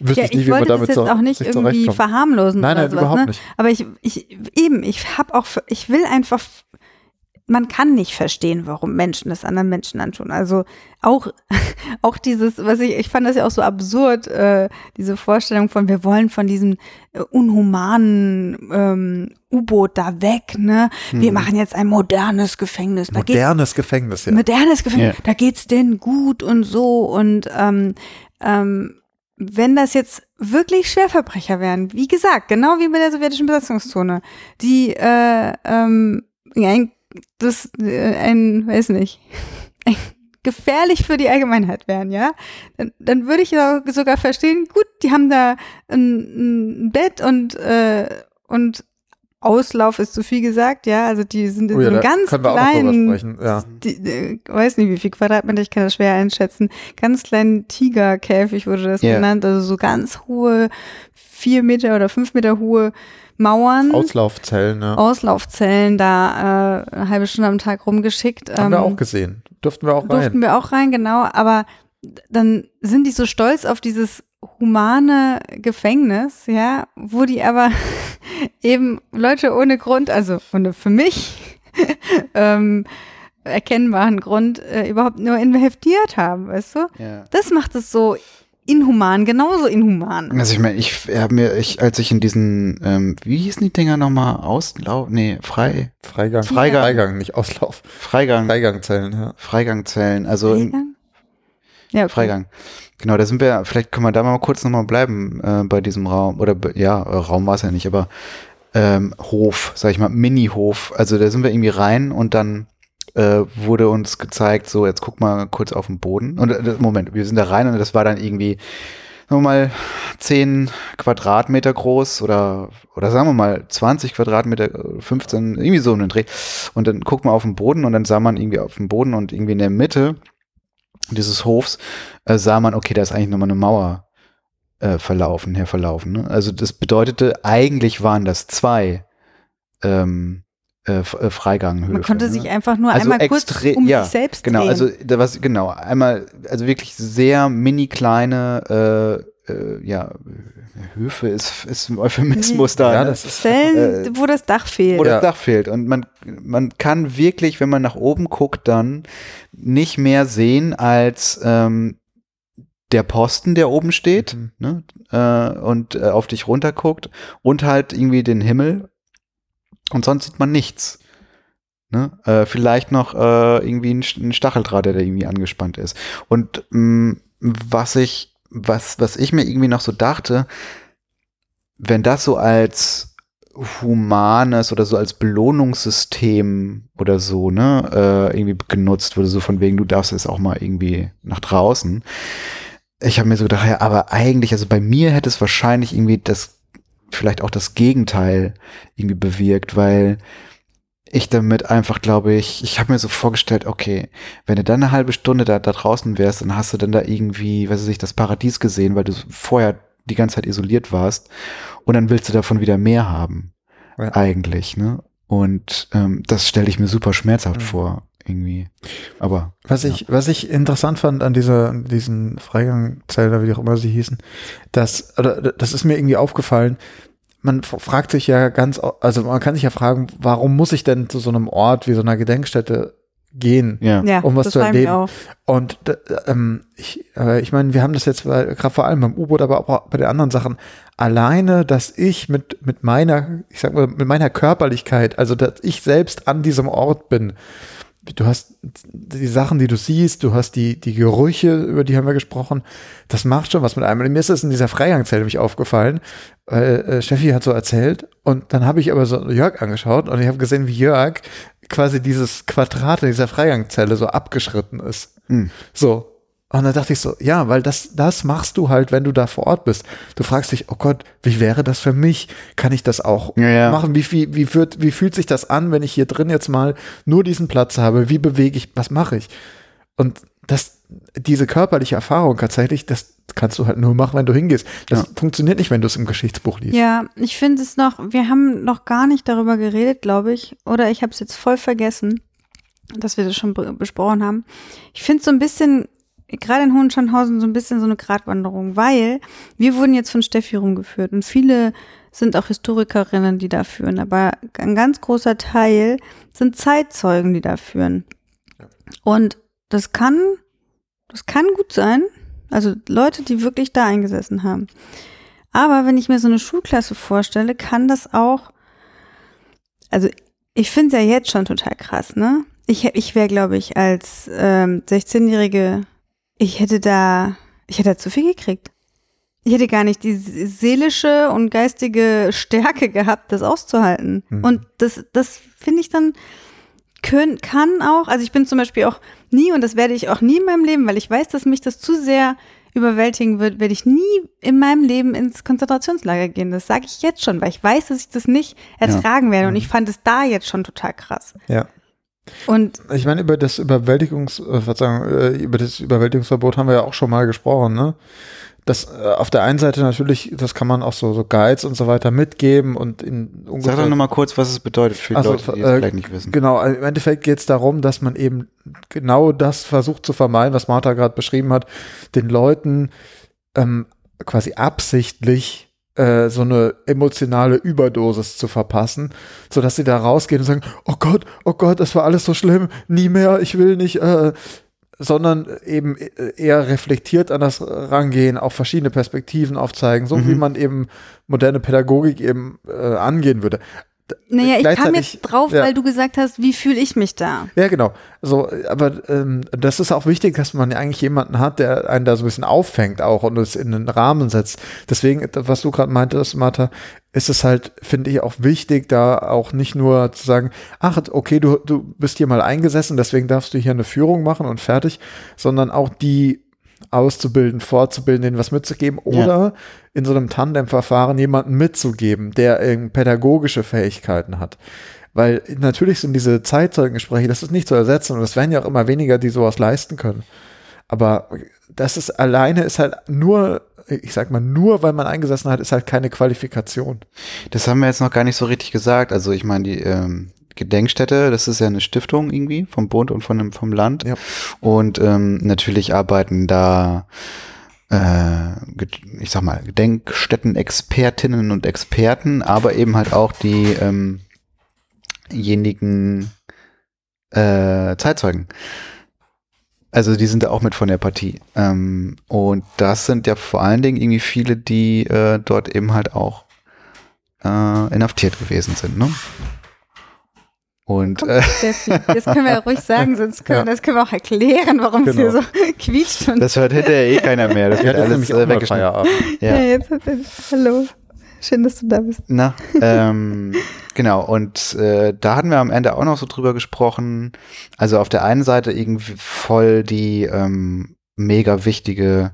wüsste Ja, ich nicht, ich wie man wollte das damit jetzt so, auch nicht irgendwie verharmlosen Nein, nein, sowas, überhaupt ne? nicht. Aber ich, ich eben, ich habe auch, ich will einfach, man kann nicht verstehen, warum Menschen das anderen Menschen antun. Also auch, [laughs] auch dieses, was ich, ich fand das ja auch so absurd, äh, diese Vorstellung von, wir wollen von diesem äh, unhumanen ähm, U-Boot da weg, ne? Wir Mhm. machen jetzt ein modernes Gefängnis. Da Modernes Gefängnis, ja. modernes Gefängnis, Ja. da geht's denen gut und so und ähm, ähm, wenn das jetzt wirklich Schwerverbrecher wären, wie gesagt, genau wie bei der sowjetischen Besatzungszone, die äh, ähm, ja, ein, das äh, ein, weiß nicht, [laughs] gefährlich für die Allgemeinheit wären, ja, dann, dann würde ich ja sogar verstehen, gut, die haben da ein, ein Bett und äh, und Auslauf ist zu viel gesagt, ja, also die sind in Oh ja, so einem ganz können wir auch noch kleinen ja. die, äh, weiß nicht, wie viel Quadratmeter, ich kann das schwer einschätzen. Ganz kleinen Tigerkäfig wurde das Ja. genannt, also so ganz hohe, vier Meter oder fünf Meter hohe Mauern, Auslaufzellen, ja. Auslaufzellen, da äh, eine halbe Stunde am Tag rumgeschickt. Haben wir ähm, auch gesehen. Durften wir auch durften rein. wir auch rein, genau, aber dann sind die so stolz auf dieses humane Gefängnis, ja, wo die aber [laughs] eben Leute ohne Grund, also ohne für mich [laughs] ähm, erkennbaren Grund äh, überhaupt nur inhaftiert haben, weißt du? Ja. Das macht es so inhuman, genauso inhuman. Also ich meine, ich habe mir, ich, als ich in diesen, ähm, wie hießen die Dinger nochmal? Auslauf, nee, Frei, Freigang. Freigang. Freigang, nicht Auslauf. Freigang, Freigangzellen, ja. Freigangzellen, also Freigang? Ja, okay. Freigang. Genau, da sind wir, vielleicht können wir da mal kurz nochmal bleiben äh, bei diesem Raum, oder ja, Raum war es ja nicht, aber ähm, Hof, sag ich mal, Mini-Hof. Also da sind wir irgendwie rein und dann äh, wurde uns gezeigt, so jetzt guck mal kurz auf den Boden. Und äh, Moment, wir sind da rein und das war dann irgendwie, sagen wir mal, 10 Quadratmeter groß oder, oder sagen wir mal 20 Quadratmeter, äh, 15, irgendwie so um den Dreh. Und dann guckt man auf den Boden und dann sah man irgendwie auf den Boden und irgendwie in der Mitte dieses Hofs äh, sah man, okay, da ist eigentlich nochmal eine Mauer äh, verlaufen, herverlaufen. Ne? Also das bedeutete, eigentlich waren das zwei ähm, äh, äh, Freiganghöfe. Man konnte ne? sich einfach nur Also einmal kurz um ja, sich selbst Genau, drehen. also da was genau einmal, also wirklich sehr mini kleine, äh, äh, ja Höfe ist ist ein Euphemismus da. Ja, ne? das ist Stellen, äh, wo das Dach fehlt. wo Ja. das Dach fehlt. Und man, man kann wirklich, wenn man nach oben guckt, dann nicht mehr sehen als ähm, der Posten, der oben steht Mhm. ne? äh, und äh, auf dich runterguckt und halt irgendwie den Himmel. Und sonst sieht man nichts. Ne? Äh, vielleicht noch äh, irgendwie ein, ein Stacheldraht, der da irgendwie angespannt ist. Und mh, was ich, was, was ich mir irgendwie noch so dachte, wenn das so als humanes oder so als Belohnungssystem oder so, ne, äh, irgendwie genutzt wurde, so von wegen, du darfst jetzt auch mal irgendwie nach draußen. Ich habe mir so gedacht, ja, aber eigentlich, also bei mir hätte es wahrscheinlich irgendwie das, vielleicht auch das Gegenteil irgendwie bewirkt, weil ich damit einfach, glaube ich, ich habe mir so vorgestellt, okay, wenn du dann eine halbe Stunde da, da draußen wärst, dann hast du dann da irgendwie, weiß ich, das Paradies gesehen, weil du vorher die ganze Zeit isoliert warst und dann willst du davon wieder mehr haben, Ja. eigentlich, ne? Und ähm, das stelle ich mir super schmerzhaft Mhm. vor, irgendwie. Aber Was ich, was ich interessant fand an dieser, diesen Freigangzellen, wie auch immer sie hießen, dass, oder das ist mir irgendwie aufgefallen, man fragt sich ja ganz, also man kann sich ja fragen, warum muss ich denn zu so einem Ort wie so einer Gedenkstätte gehen? ja. Ja, Um was das zu erleben. Und d- ähm, ich, äh, ich meine, wir haben das jetzt gerade vor allem beim U-Boot, aber auch bei den anderen Sachen. Alleine, dass ich mit, mit meiner, ich sag mal, mit meiner Körperlichkeit, also dass ich selbst an diesem Ort bin. Du hast die Sachen, die du siehst, du hast die, die Gerüche, über die haben wir gesprochen. Das macht schon was mit einem. Und mir ist es in dieser Freigangzelle nämlich aufgefallen, weil äh, Steffi hat so erzählt und dann habe ich aber so Jörg angeschaut und ich habe gesehen, wie Jörg quasi dieses Quadrat in dieser Freigangzelle so abgeschritten ist. Hm. So. Und dann dachte ich so, ja, weil das, das machst du halt, wenn du da vor Ort bist. Du fragst dich, oh Gott, wie wäre das für mich? Kann ich das auch Ja, ja. machen? Wie, viel, wie, fühlt, wie fühlt sich das an, wenn ich hier drin jetzt mal nur diesen Platz habe? Wie bewege ich, was mache ich? Und das, diese körperliche Erfahrung tatsächlich, das kannst du halt nur machen, wenn du hingehst. Das Ja. funktioniert nicht, wenn du es im Geschichtsbuch liest. Ja, ich finde es noch, wir haben noch gar nicht darüber geredet, glaube ich. Oder ich habe es jetzt voll vergessen, dass wir das schon be- besprochen haben. Ich finde es so ein bisschen, gerade in Hohenschönhausen, so ein bisschen so eine Gratwanderung, weil wir wurden jetzt von Steffi rumgeführt und viele sind auch Historikerinnen, die da führen, aber ein ganz großer Teil sind Zeitzeugen, die da führen. Und das kann, das kann gut sein. Also Leute, die wirklich da eingesessen haben. Aber wenn ich mir so eine Schulklasse vorstelle, kann das auch, also ich finde es ja jetzt schon total krass, ne? Ich, ich wäre, glaube ich, als ähm, 16-Jährige, ich hätte da, ich hätte da zu viel gekriegt. Ich hätte gar nicht die seelische und geistige Stärke gehabt, das auszuhalten. Mhm. Und das, das finde ich dann, können, kann auch, also ich bin zum Beispiel auch nie, und das werde ich auch nie in meinem Leben, weil ich weiß, dass mich das zu sehr überwältigen wird, werde ich nie in meinem Leben ins Konzentrationslager gehen. Das sage ich jetzt schon, weil ich weiß, dass ich das nicht ertragen werde. Und ich fand es da jetzt schon total krass. Ja. Und Ich meine, über das Überwältigungs, äh, Verzeihung, äh, über das Überwältigungsverbot haben wir ja auch schon mal gesprochen, ne? Das äh, auf der einen Seite natürlich, das kann man auch so, so Guides und so weiter mitgeben und in Sag doch nochmal kurz, was es bedeutet für die Also, Leute, die es äh, vielleicht nicht wissen. Genau, im Endeffekt geht es darum, dass man eben genau das versucht zu vermeiden, was Martha gerade beschrieben hat, den Leuten ähm, quasi absichtlich äh, so eine emotionale Überdosis zu verpassen, so dass sie da rausgehen und sagen, oh Gott, oh Gott, das war alles so schlimm, nie mehr, ich will nicht, äh, sondern eben eher reflektiert an das rangehen, auch verschiedene Perspektiven aufzeigen, so wie Mhm. man eben moderne Pädagogik eben äh, angehen würde. Naja, ich kam jetzt drauf, ja. weil du gesagt hast, wie fühle ich mich da? Ja, genau. So, aber ähm, das ist auch wichtig, dass man ja eigentlich jemanden hat, der einen da so ein bisschen auffängt auch und es in den Rahmen setzt. Deswegen, was du gerade meintest, Martha, ist es halt, finde ich, auch wichtig, da auch nicht nur zu sagen, ach, okay, du, du bist hier mal eingesessen, deswegen darfst du hier eine Führung machen und fertig, sondern auch die auszubilden, fortzubilden, denen was mitzugeben oder in so einem Tandemverfahren jemanden mitzugeben, der pädagogische Fähigkeiten hat. Weil natürlich sind diese Zeitzeugengespräche, das ist nicht zu ersetzen und es werden ja auch immer weniger, die sowas leisten können. Aber das ist alleine ist halt nur, ich sag mal, nur weil man eingesessen hat, ist halt keine Qualifikation. Das haben wir jetzt noch gar nicht so richtig gesagt. Also ich meine, die ähm, Gedenkstätte, das ist ja eine Stiftung irgendwie vom Bund und von dem, vom Land. Ja. Und ähm, natürlich arbeiten da, äh, ich sag mal, Gedenkstätten-Expertinnen und Experten, aber eben halt auch die ähm, diejenigen äh, Zeitzeugen. Also die sind da auch mit von der Partie. Ähm, und das sind ja vor allen Dingen irgendwie viele, die äh, dort eben halt auch äh, inhaftiert gewesen sind. Ne? Und Komm, äh, das können wir ja ruhig sagen, [laughs] sonst können, Ja. das können wir auch erklären, warum es Genau. hier so [laughs] quietscht. Und das hört hinterher eh keiner mehr. Das wird alles äh, weggeschnitten. Ja. Ja. jetzt hat er, hallo, schön, dass du da bist. Na, ähm, genau. Und äh, da hatten wir am Ende auch noch so drüber gesprochen. Also auf der einen Seite irgendwie voll die ähm, mega wichtige,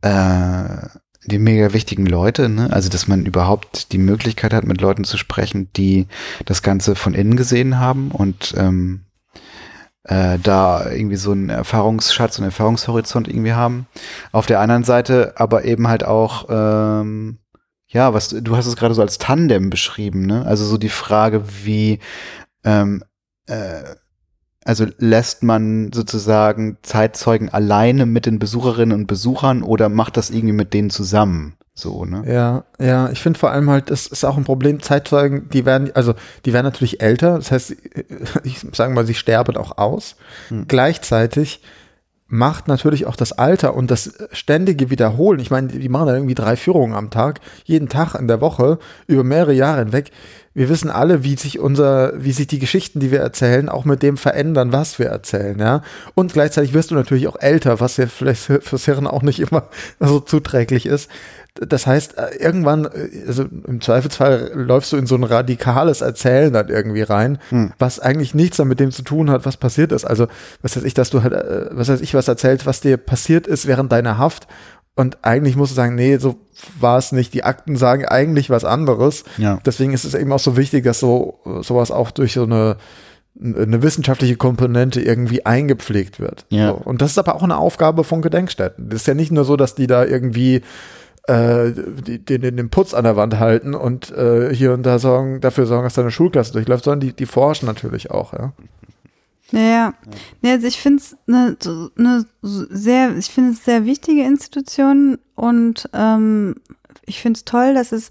äh, die mega wichtigen Leute, ne? Also dass man überhaupt die Möglichkeit hat, mit Leuten zu sprechen, die das Ganze von innen gesehen haben und ähm, äh, da irgendwie so einen Erfahrungsschatz und Erfahrungshorizont irgendwie haben. Auf der anderen Seite aber eben halt auch ähm, ja, was du hast es gerade so als Tandem beschrieben, ne? Also so die Frage, wie ähm, äh, Also lässt man sozusagen Zeitzeugen alleine mit den Besucherinnen und Besuchern oder macht das irgendwie mit denen zusammen? So, ne? Ja, ja, ich finde vor allem halt, das ist auch ein Problem, Zeitzeugen, die werden, also die werden natürlich älter, das heißt, [laughs] ich sage mal, sie sterben auch aus. Hm. Gleichzeitig macht natürlich auch das Alter und das ständige Wiederholen. Ich meine, die machen da irgendwie drei Führungen am Tag, jeden Tag in der Woche, über mehrere Jahre hinweg. Wir wissen alle, wie sich unser, wie sich die Geschichten, die wir erzählen, auch mit dem verändern, was wir erzählen, ja. Und gleichzeitig wirst du natürlich auch älter, was ja vielleicht fürs Hirn auch nicht immer [laughs] so zuträglich ist. Das heißt, äh, irgendwann, äh, also im Zweifelsfall läufst du in so ein radikales Erzählen dann irgendwie rein, hm. was eigentlich nichts damit dem zu tun hat, was passiert ist. Also, was weiß ich, dass du halt, äh, was weiß ich, was erzählt, was dir passiert ist während deiner Haft. Und eigentlich musst du sagen, nee, so war es nicht. Die Akten sagen eigentlich was anderes. Ja. Deswegen ist es eben auch so wichtig, dass so sowas auch durch so eine eine wissenschaftliche Komponente irgendwie eingepflegt wird. Ja. So. Und das ist aber auch eine Aufgabe von Gedenkstätten. Das ist ja nicht nur so, dass die da irgendwie äh, den, den, den Putz an der Wand halten und äh, hier und da sorgen, dafür sorgen, dass deine Schulklasse durchläuft, sondern die, die forschen natürlich auch, ja. Ja, ja. also ich finde es eine, eine sehr, ich finde es sehr wichtige Institution und ähm, ich finde es toll, dass es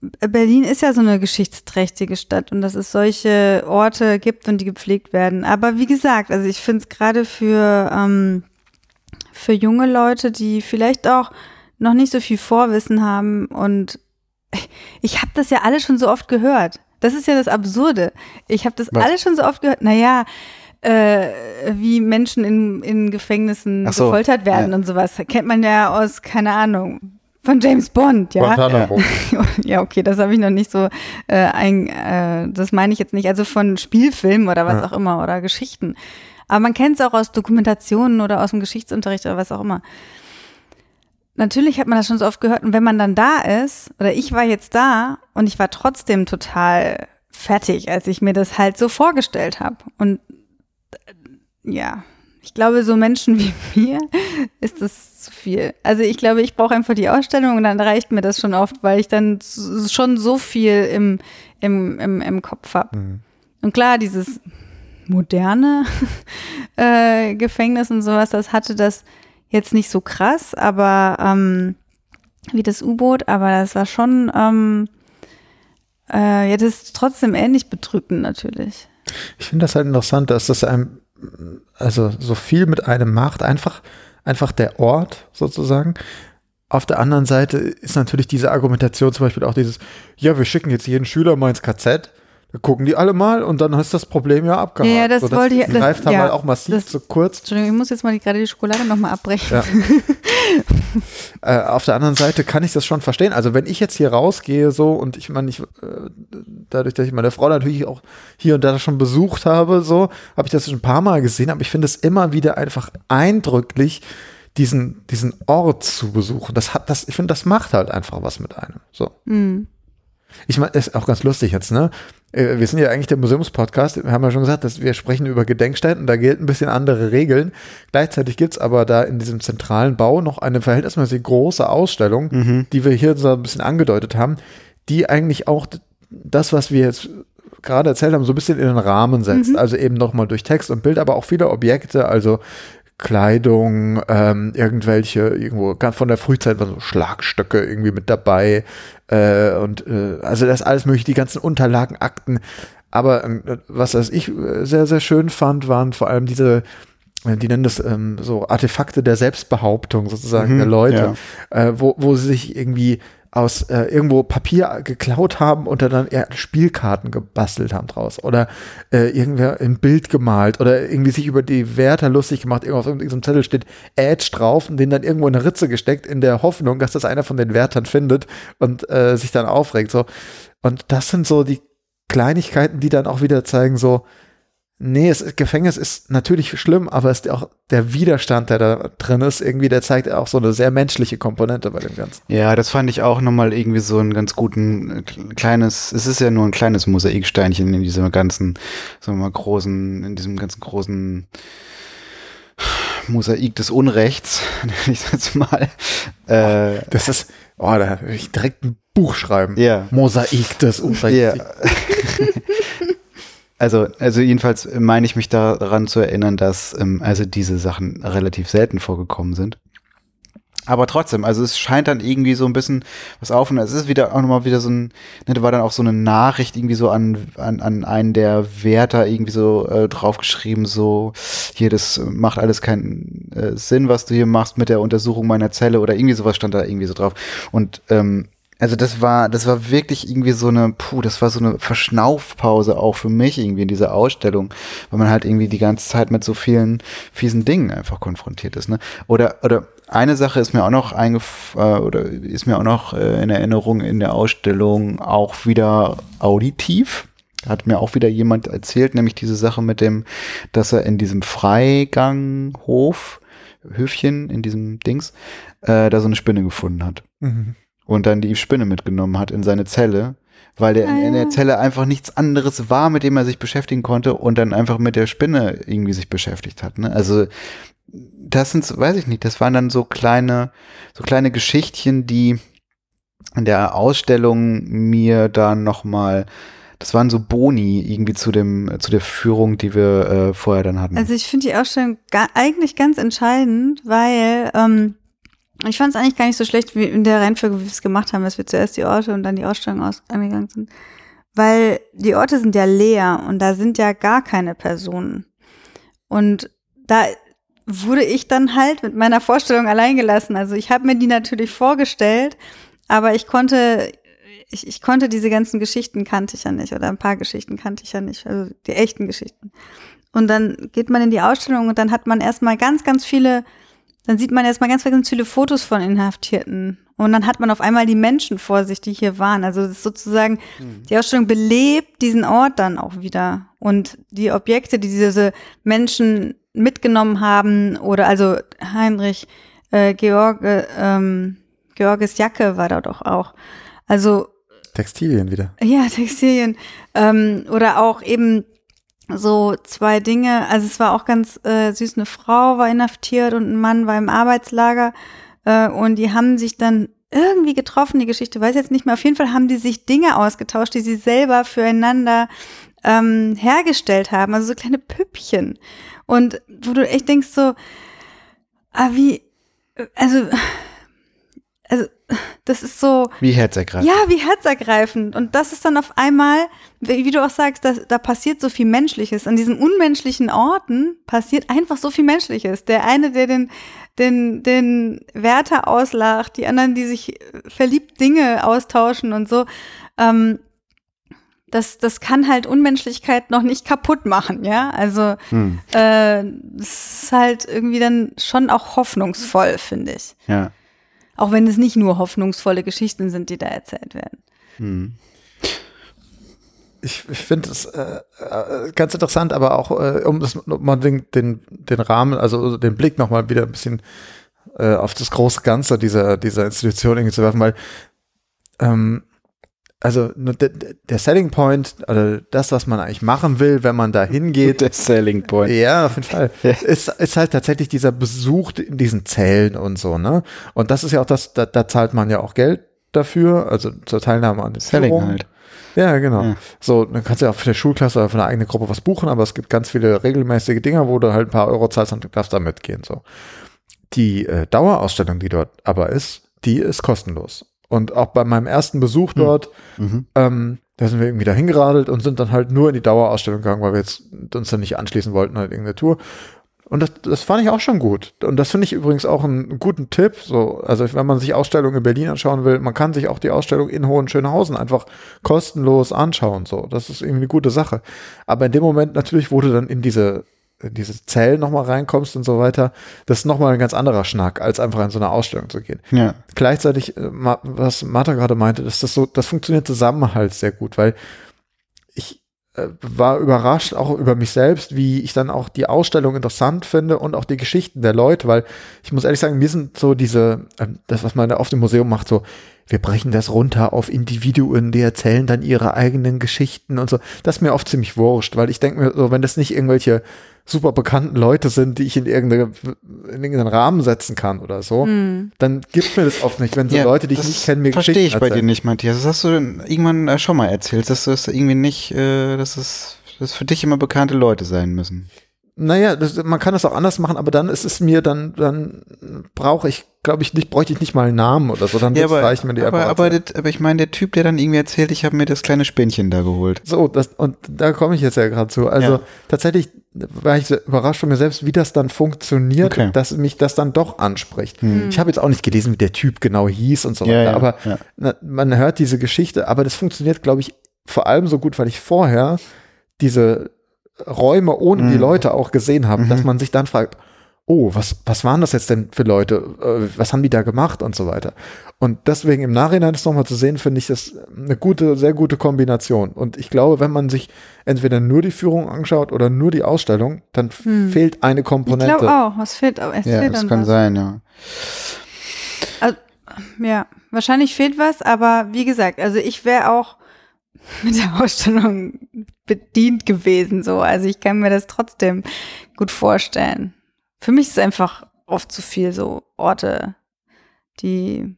Berlin ist ja so eine geschichtsträchtige Stadt und dass es solche Orte gibt und die gepflegt werden. Aber wie gesagt, also ich finde es gerade für, ähm, für junge Leute, die vielleicht auch noch nicht so viel Vorwissen haben und ich habe das ja alle schon so oft gehört. Das ist ja das Absurde. Ich habe das Was? alles schon so oft gehört. Naja, äh, wie Menschen in, in Gefängnissen so, gefoltert werden ja. und sowas. Kennt man ja aus, keine Ahnung, von James Bond, ja. Guantanamo. [laughs] ja, okay, das habe ich noch nicht so äh, ein, äh, das meine ich jetzt nicht. Also von Spielfilmen oder was ja. auch immer oder Geschichten. Aber man kennt es auch aus Dokumentationen oder aus dem Geschichtsunterricht oder was auch immer. Natürlich hat man das schon so oft gehört. Und wenn man dann da ist, oder ich war jetzt da und ich war trotzdem total fertig, als ich mir das halt so vorgestellt habe. Und äh, ja, ich glaube, so Menschen [laughs] wie mir ist das zu viel. Also ich glaube, ich brauche einfach die Ausstellung und dann reicht mir das schon oft, weil ich dann schon so viel im, im, im, im Kopf habe. Mhm. Und klar, dieses moderne [laughs] äh, Gefängnis und sowas, das hatte das jetzt nicht so krass, aber ähm, wie das U-Boot, aber das war schon, ähm, äh, ja, das ist trotzdem ähnlich bedrückend natürlich. Ich finde das halt interessant, dass das einem, also so viel mit einem macht, einfach, einfach der Ort sozusagen. Auf der anderen Seite ist natürlich diese Argumentation zum Beispiel auch dieses, ja, wir schicken jetzt jeden Schüler mal ins KZ da gucken die alle mal und dann ist das Problem ja abgehakt. Ja, das so, wollte ich. Das greift ja, halt auch massiv das, zu kurz. Entschuldigung, ich muss jetzt mal die, gerade die Schokolade nochmal abbrechen. Ja. [laughs] äh, auf der anderen Seite kann ich das schon verstehen. Also wenn ich jetzt hier rausgehe so und ich meine, ich, äh, dadurch, dass ich meine Frau natürlich auch hier und da schon besucht habe, so, habe ich das schon ein paar Mal gesehen, aber ich finde es immer wieder einfach eindrücklich, diesen, diesen Ort zu besuchen. Das hat, das, ich finde, das macht halt einfach was mit einem. So. Mhm. Ich meine, ist auch ganz lustig jetzt, ne? Äh, wir sind ja eigentlich der Museumspodcast. Wir haben ja schon gesagt, dass wir sprechen über Gedenkstätten. Da gelten ein bisschen andere Regeln. Gleichzeitig gibt's aber da in diesem zentralen Bau noch eine verhältnismäßig große Ausstellung, mhm. die wir hier so ein bisschen angedeutet haben, die eigentlich auch das, was wir jetzt gerade erzählt haben, so ein bisschen in den Rahmen setzt. Mhm. Also eben nochmal durch Text und Bild, aber auch viele Objekte, also Kleidung, ähm, irgendwelche, irgendwo ganz von der Frühzeit war so Schlagstöcke irgendwie mit dabei äh, und äh, also das alles mögliche, die ganzen Unterlagen, Akten. Aber äh, was das ich sehr, sehr schön fand, waren vor allem diese äh, die nennen das ähm, so Artefakte der Selbstbehauptung sozusagen mhm, der Leute, ja. äh, wo, wo sie sich irgendwie aus äh, irgendwo Papier geklaut haben und dann eher Spielkarten gebastelt haben draus. Oder äh, irgendwer ein Bild gemalt oder irgendwie sich über die Wärter lustig gemacht, irgendwo auf irgendeinem Zettel steht Edge drauf und den dann irgendwo in eine Ritze gesteckt in der Hoffnung, dass das einer von den Wärtern findet und äh, sich dann aufregt so. Und das sind so die Kleinigkeiten, die dann auch wieder zeigen so Nee, es, Gefängnis ist natürlich schlimm, aber es ist auch der Widerstand, der da drin ist, irgendwie, der zeigt auch so eine sehr menschliche Komponente bei dem Ganzen. Ja, das fand ich auch nochmal irgendwie so ein ganz guten, äh, kleines, es ist ja nur ein kleines Mosaiksteinchen in diesem ganzen, sagen wir mal, großen, in diesem ganzen großen Mosaik des Unrechts, [laughs] nenne ich das mal. Äh, das ist, oh, da will ich direkt ein Buch schreiben. Ja. Mosaik des Unrechts. Ja. [laughs] Also, also jedenfalls meine ich mich daran zu erinnern, dass ähm, also diese Sachen relativ selten vorgekommen sind. Aber trotzdem, also es scheint dann irgendwie so ein bisschen was auf und es ist wieder auch nochmal wieder so ein, ne, da war dann auch so eine Nachricht irgendwie so an, an, an einen der Wärter irgendwie so äh, draufgeschrieben, so, hier, das macht alles keinen äh, Sinn, was du hier machst mit der Untersuchung meiner Zelle oder irgendwie sowas stand da irgendwie so drauf. Und ähm, also das war, das war wirklich irgendwie so eine, puh, das war so eine Verschnaufpause auch für mich irgendwie in dieser Ausstellung, weil man halt irgendwie die ganze Zeit mit so vielen fiesen Dingen einfach konfrontiert ist, ne? Oder, oder eine Sache ist mir auch noch eingef äh, oder ist mir auch noch äh, in Erinnerung in der Ausstellung auch wieder auditiv. Hat mir auch wieder jemand erzählt, nämlich diese Sache mit dem, dass er in diesem Freiganghof, Höfchen, in diesem Dings, äh, da so eine Spinne gefunden hat. Mhm. Und dann die Spinne mitgenommen hat in seine Zelle, weil der Ah, in, in der ja. Zelle einfach nichts anderes war, mit dem er sich beschäftigen konnte und dann einfach mit der Spinne irgendwie sich beschäftigt hat. Ne? Also das sind, weiß ich nicht, das waren dann so kleine, so kleine Geschichtchen, die in der Ausstellung mir dann nochmal, das waren so Boni irgendwie zu dem, zu der Führung, die wir äh, vorher dann hatten. Also ich finde die Ausstellung ga eigentlich ganz entscheidend, weil ähm, ich fand es eigentlich gar nicht so schlecht, wie in der Reihenfolge, wie wir es gemacht haben, dass wir zuerst die Orte und dann die Ausstellung aus angegangen sind. Weil die Orte sind ja leer und da sind ja gar keine Personen. Und da wurde ich dann halt mit meiner Vorstellung allein gelassen. Also ich habe mir die natürlich vorgestellt, aber ich konnte, ich, ich konnte diese ganzen Geschichten kannte ich ja nicht oder ein paar Geschichten kannte ich ja nicht, also die echten Geschichten. Und dann geht man in die Ausstellung und dann hat man erstmal ganz, ganz viele, dann sieht man erstmal ganz, ganz viele Fotos von Inhaftierten. Und dann hat man auf einmal die Menschen vor sich, die hier waren. Also das ist sozusagen, die Ausstellung belebt diesen Ort dann auch wieder. Und die Objekte, die diese Menschen mitgenommen haben, oder also Heinrich, äh, Georg, äh, ähm, Georges Jacke war da doch auch. Also Textilien wieder. ja, Textilien. Ähm, oder auch eben so zwei Dinge. Also es war auch ganz äh, süß, eine Frau war inhaftiert und ein Mann war im Arbeitslager. Äh, und die haben sich dann irgendwie getroffen, die Geschichte weiß jetzt nicht mehr. Auf jeden Fall haben die sich Dinge ausgetauscht, die sie selber füreinander ähm, hergestellt haben. Also so kleine Püppchen. Und wo du echt denkst so, ah, wie, also, also, das ist so, Wie herzergreifend. ja, wie herzergreifend. Und das ist dann auf einmal, wie, du auch sagst, da, da passiert so viel Menschliches. An diesen unmenschlichen Orten passiert einfach so viel Menschliches. Der eine, der den, den, den Wärter auslacht, die anderen, die sich verliebt Dinge austauschen und so. Ähm, das, das kann halt Unmenschlichkeit noch nicht kaputt machen, ja. Also Hm, äh, es ist halt irgendwie dann schon auch hoffnungsvoll, finde ich. ja. Auch wenn es nicht nur hoffnungsvolle Geschichten sind, die da erzählt werden. Hm. Ich, ich finde es äh, äh, ganz interessant, aber auch, äh, um das um den, den, den Rahmen, also den Blick nochmal wieder ein bisschen äh, auf das große Ganze dieser, dieser Institution irgendwie zu werfen, weil ähm, also der, Selling Point, also das, was man eigentlich machen will, wenn man da hingeht, [laughs] Der Selling Point. ja, auf jeden Fall. ist, ist halt tatsächlich dieser Besuch in diesen Zellen und so, ne? Und das ist ja auch das, da, da zahlt man ja auch Geld dafür, also zur Teilnahme an den Selling Führungen. halt. Ja, genau. Ja. So, dann kannst du ja auch für der Schulklasse oder für eine eigene Gruppe was buchen, aber es gibt ganz viele regelmäßige Dinger, wo du halt ein paar Euro zahlst und darfst da mitgehen, so. Die äh, Dauerausstellung, die dort aber ist, die ist kostenlos. Und auch bei meinem ersten Besuch dort, Mhm. ähm, da sind wir irgendwie da hingeradelt und sind dann halt nur in die Dauerausstellung gegangen, weil wir jetzt uns dann nicht anschließen wollten, halt irgendeine Tour. Und das, das fand ich auch schon gut. Und das finde ich übrigens auch einen guten Tipp. So, also wenn man sich Ausstellungen in Berlin anschauen will, man kann sich auch die Ausstellung in Hohenschönhausen einfach kostenlos anschauen. So, das ist irgendwie eine gute Sache. Aber in dem Moment natürlich, wo du dann in diese in diese Zellen nochmal reinkommst und so weiter, das ist nochmal ein ganz anderer Schnack, als einfach in so eine Ausstellung zu gehen Ja. gleichzeitig, äh, was Martha gerade meinte, dass das so, das funktioniert zusammen halt sehr gut, weil ich äh, war überrascht auch über mich selbst, wie ich dann auch die Ausstellung interessant finde und auch die Geschichten der Leute, weil ich muss ehrlich sagen, mir sind so diese, ähm, das, was man da auf dem Museum macht, so, wir brechen das runter auf Individuen, die erzählen dann ihre eigenen Geschichten und so. Das ist mir oft ziemlich wurscht, weil ich denke mir so, wenn das nicht irgendwelche super bekannten Leute sind, die ich in, irgendeine, in irgendeinen Rahmen setzen kann oder so, dann gibt mir das oft nicht, wenn so Ja, Leute, die ich das nicht kenne, mir Verstehe Geschichten ich bei dir nicht, Matthias. Das hast du denn irgendwann äh, schon mal erzählt, dass du es irgendwie nicht, äh, dass es das für dich immer bekannte Leute sein müssen. Naja, das, man kann das auch anders machen, aber dann ist es mir, dann, dann brauche ich, glaube ich, nicht, bräuchte ich nicht mal einen Namen oder so, dann Ja, aber, reichen mir die aber, aber, das, aber ich meine, der Typ, der dann irgendwie erzählt, ich habe mir das kleine Spinnchen da geholt. So, das, und da komme ich jetzt ja gerade zu. Also Ja. tatsächlich war ich sehr überrascht von mir selbst, wie das dann funktioniert, Okay. dass mich das dann doch anspricht. Hm. Ich habe jetzt auch nicht gelesen, wie der Typ genau hieß und so Ja, weiter, aber na, man hört diese Geschichte, aber das funktioniert, glaube ich, vor allem so gut, weil ich vorher diese Räume ohne die Mhm. Leute auch gesehen habe, Mhm. dass man sich dann fragt, oh, was, was waren das jetzt denn für Leute? Äh, Was haben die da gemacht und so weiter? Und deswegen im Nachhinein das nochmal zu sehen, finde ich das eine gute, sehr gute Kombination. Und ich glaube, wenn man sich entweder nur die Führung anschaut oder nur die Ausstellung, dann Hm. fehlt eine Ich Komponente. glaube auch, was fehlt auch. Es Ja, fehlt das kann was. sein, ja. Ja, wahrscheinlich fehlt was, aber wie gesagt, also ich wäre auch mit der Ausstellung bedient gewesen, so. Also ich kann mir das trotzdem gut vorstellen. Für mich ist es einfach oft zu viel so Orte, die,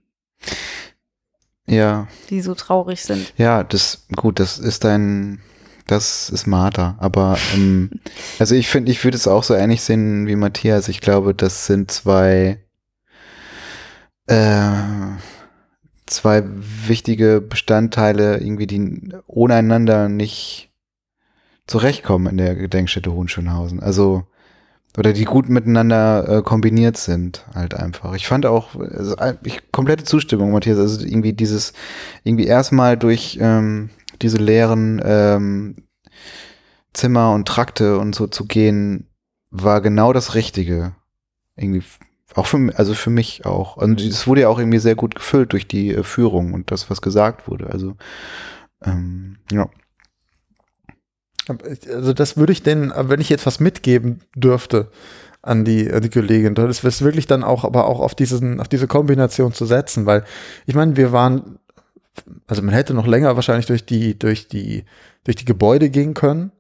Ja, die so traurig sind. ja, das, gut, das ist dein, das ist Martha. Aber, ähm, [laughs] also ich finde, ich würde es auch so ähnlich sehen wie Matthias. Ich glaube, das sind zwei, äh, zwei wichtige Bestandteile, irgendwie, die ohne einander nicht zurechtkommen in der Gedenkstätte Hohenschönhausen. Also, oder die gut miteinander äh, kombiniert sind, halt einfach. Ich fand auch, also, ich, komplette Zustimmung, Matthias, also irgendwie dieses, irgendwie erstmal durch ähm, diese leeren ähm, Zimmer und Trakte und so zu gehen, war genau das Richtige. Irgendwie, auch für, also für mich auch. Und es wurde ja auch irgendwie sehr gut gefüllt durch die äh, Führung und das, was gesagt wurde. Also, ähm, ja. Also das würde ich denn, wenn ich jetzt was mitgeben dürfte an die, an die Kollegin, das ist wirklich dann auch, aber auch auf diesen, auf diese Kombination zu setzen, weil ich meine, wir waren, also man hätte noch länger wahrscheinlich durch die, durch die, durch die Gebäude gehen können,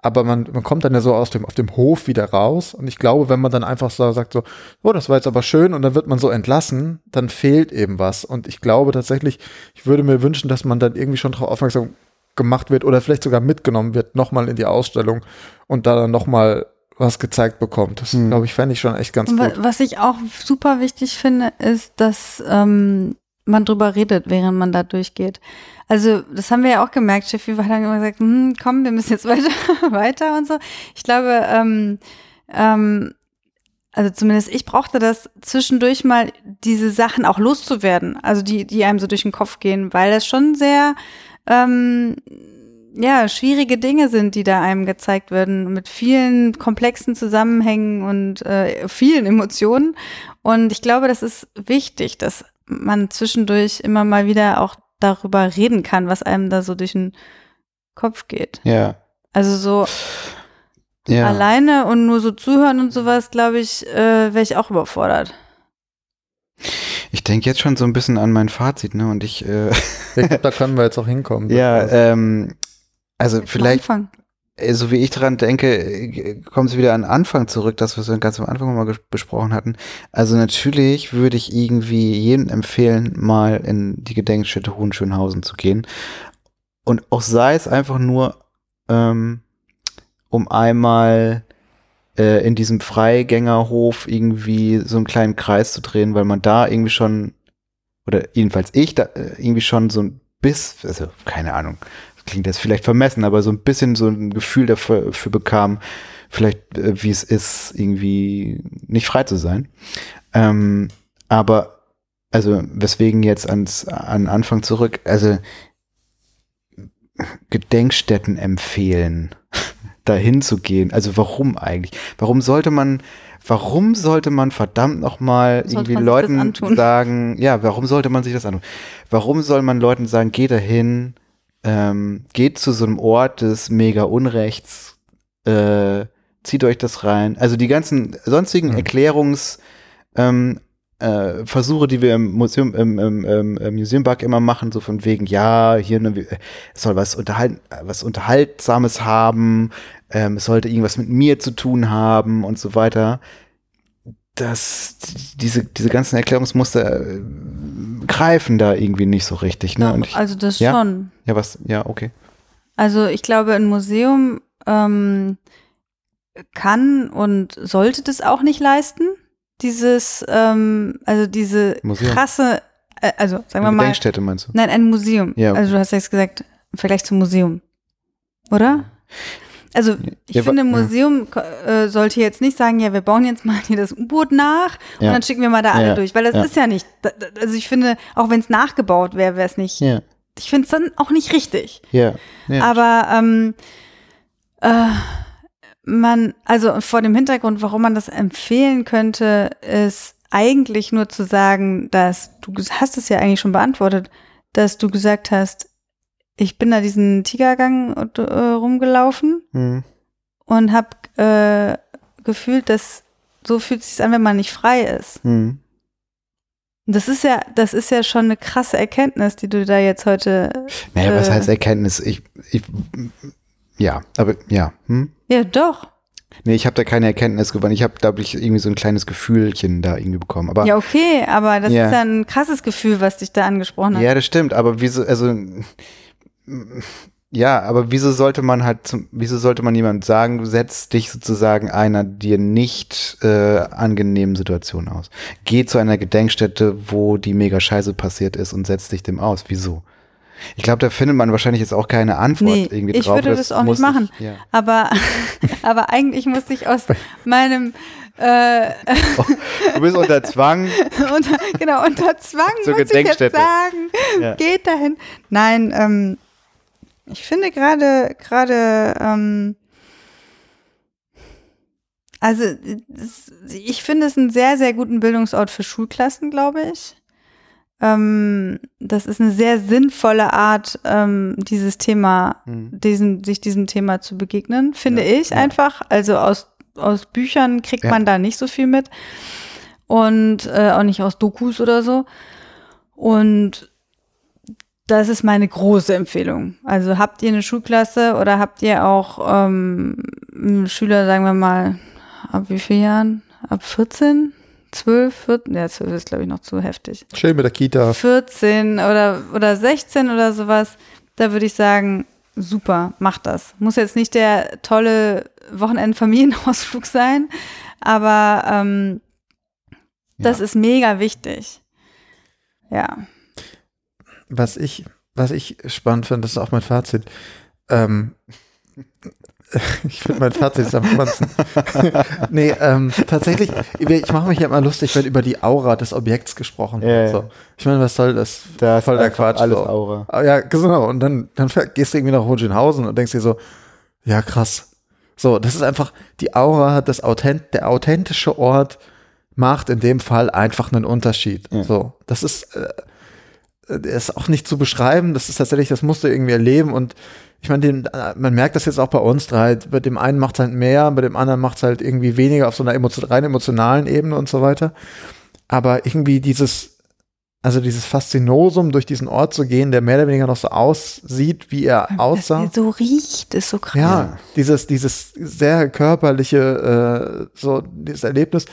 aber man, man kommt dann ja so aus dem, auf dem Hof wieder raus und ich glaube, wenn man dann einfach so sagt so, oh, das war jetzt aber schön und dann wird man so entlassen, dann fehlt eben was und ich glaube tatsächlich, ich würde mir wünschen, dass man dann irgendwie schon darauf aufmerksam gemacht wird oder vielleicht sogar mitgenommen wird, nochmal in die Ausstellung und da dann nochmal was gezeigt bekommt. Das, Hm. glaube ich, fände ich schon echt ganz Und gut. was ich auch super wichtig finde, ist, dass ähm, man drüber redet, während man da durchgeht. Also, das haben wir ja auch gemerkt. Steffi hat dann immer gesagt, hm, komm, wir müssen jetzt [laughs] weiter, weiter und so. Ich glaube, ähm, ähm, also zumindest ich brauchte das zwischendurch mal, diese Sachen auch loszuwerden. Also die, die einem so durch den Kopf gehen, weil das schon sehr ähm, ja, schwierige Dinge sind, die da einem gezeigt werden, mit vielen komplexen Zusammenhängen und äh, vielen Emotionen. Und ich glaube, das ist wichtig, dass man zwischendurch immer mal wieder auch darüber reden kann, was einem da so durch den Kopf geht. Ja. Also so Ja. alleine und nur so zuhören und sowas, glaube ich, äh, wäre ich auch überfordert. Ich denke jetzt schon so ein bisschen an mein Fazit, ne? Und ich, äh, Ich glaub, da können wir jetzt auch hinkommen. [laughs] ja, ähm, also Jetzt mal vielleicht anfangen. Äh, so wie ich dran denke, äh, kommt es wieder an den Anfang zurück, das, was wir ganz am Anfang mal besprochen hatten. Also natürlich würde ich irgendwie jedem empfehlen, mal in die Gedenkstätte Hohenschönhausen zu gehen. Und auch sei es einfach nur, ähm, um einmal äh, in diesem Freigängerhof irgendwie so einen kleinen Kreis zu drehen, weil man da irgendwie schon, oder jedenfalls ich, da äh, irgendwie schon so ein bisschen, also keine Ahnung, klingt jetzt vielleicht vermessen, aber so ein bisschen so ein Gefühl dafür, dafür bekam, vielleicht äh, wie es ist, irgendwie nicht frei zu sein. Ähm, aber also weswegen jetzt ans an Anfang zurück, also Gedenkstätten empfehlen, [laughs] dahin zu gehen. Also warum eigentlich? Warum sollte man, warum sollte man verdammt nochmal irgendwie Leuten sagen, ja, warum sollte man sich das antun? Warum soll man Leuten sagen, geh dahin, ähm, geht zu so einem Ort des mega Unrechts, äh, zieht euch das rein. Also die ganzen sonstigen Mhm. Erklärungs, ähm, äh, Versuche, die wir im Museum, im, im, im, im Museumpark immer machen, so von wegen, ja, hier ne, es soll was unterhalten, was Unterhaltsames haben, ähm, es sollte irgendwas mit mir zu tun haben und so weiter. Das, diese, diese ganzen Erklärungsmuster äh, greifen da irgendwie nicht so richtig, ne? Ich, also das ja? schon. ja, was, ja, okay. Also ich glaube, ein Museum ähm, kann und sollte das auch nicht leisten. Dieses, ähm, also diese Museum. krasse, äh, also sagen wir mal, Gedenkstätte meinst du? nein, ein Museum. Ja. Also du hast jetzt gesagt, im Vergleich zum Museum. Oder? Also ich Ja, finde, ein ja. Museum äh, sollte jetzt nicht sagen, ja, wir bauen jetzt mal hier das U-Boot nach Ja. und dann schicken wir mal da alle Ja, durch, weil das ja. ist ja nicht, also ich finde, auch wenn es nachgebaut wäre, wäre es nicht, Ja, ich finde es dann auch nicht richtig. ja. ja. Aber ähm, äh, man, also vor dem Hintergrund, warum man das empfehlen könnte, ist eigentlich nur zu sagen, dass du hast es ja eigentlich schon beantwortet, dass du gesagt hast, ich bin da diesen Tigergang äh, rumgelaufen Hm. und habe äh, gefühlt, dass so fühlt es sich an, wenn man nicht frei ist. Hm. Und Das ist ja, das ist ja schon eine krasse Erkenntnis, die du da jetzt heute. Naja, was äh, heißt Erkenntnis? Ich, ich, ja, aber ja. Hm? Ja, doch. Nee, ich habe da keine Erkenntnis gewonnen. Ich habe, glaube ich, irgendwie so ein kleines Gefühlchen da irgendwie bekommen. Aber Ja, okay, aber das Ja. ist ja ein krasses Gefühl, was dich da angesprochen hat. Ja, das stimmt, aber wieso, also ja, aber wieso sollte man halt zum, wieso sollte man jemand sagen, du setzt dich sozusagen einer dir nicht äh, angenehmen Situation aus? Geh zu einer Gedenkstätte, wo die mega Scheiße passiert ist und setz dich dem aus. Wieso? Ich glaube, da findet man wahrscheinlich jetzt auch keine Antwort Nee, irgendwie ich drauf. würde das auch muss nicht machen. Ich, ja. Aber, [laughs] aber eigentlich muss ich aus meinem äh, Du bist unter Zwang. [laughs] unter, genau, unter Zwang Zur muss ich jetzt sagen, Ja. geht dahin. Nein, ähm, ich finde gerade, gerade, ähm, also ich finde es einen sehr, sehr guten Bildungsort für Schulklassen, glaube ich. Ähm, das ist eine sehr sinnvolle Art, ähm, dieses Thema, Hm. diesem, sich diesem Thema zu begegnen, finde Ja, ich ja. einfach. Also aus, aus Büchern kriegt Ja. man da nicht so viel mit und äh, auch nicht aus Dokus oder so. Und das ist meine große Empfehlung. Also habt ihr eine Schulklasse oder habt ihr auch ähm, Schüler, sagen wir mal, ab wie vielen Jahren? Ab 14? 12, 14? Ja, 12 ist, glaube ich, noch zu heftig. Schön mit der Kita. 14 oder, oder 16 oder sowas, da würde ich sagen, super, macht das. Muss jetzt nicht der tolle Wochenend-Familienausflug sein, aber ähm, das Ja. ist mega wichtig. Ja. Was ich, was ich spannend finde, das ist auch mein Fazit. Ähm, [laughs] ich finde mein Fazit ist am spannendsten. [laughs] nee, ähm, tatsächlich, ich mache mich ja immer lustig, wenn über die Aura des Objekts gesprochen wird. Ja. So. Ich meine, was soll das? Da Voll der Quatsch. alles so. Aura. Ah, Ja, genau. Und dann, dann gehst du irgendwie nach Hohenschönhausen und denkst dir so, ja, krass. So, das ist einfach, die Aura, das Authent, der authentische Ort macht in dem Fall einfach einen Unterschied. Ja. So, das ist, äh, äh, ist auch nicht zu beschreiben. Das ist tatsächlich, das musst du irgendwie erleben und ich meine, den, äh, man merkt das jetzt auch bei uns drei. Bei dem einen macht es halt mehr, bei dem anderen macht es halt irgendwie weniger auf so einer emotio rein emotionalen Ebene und so weiter. Aber irgendwie dieses, also dieses Faszinosum durch diesen Ort zu gehen, der mehr oder weniger noch so aussieht, wie er aussah. Das so riecht, ist so krass. Ja, dieses, dieses sehr körperliche, äh, so dieses Erlebnis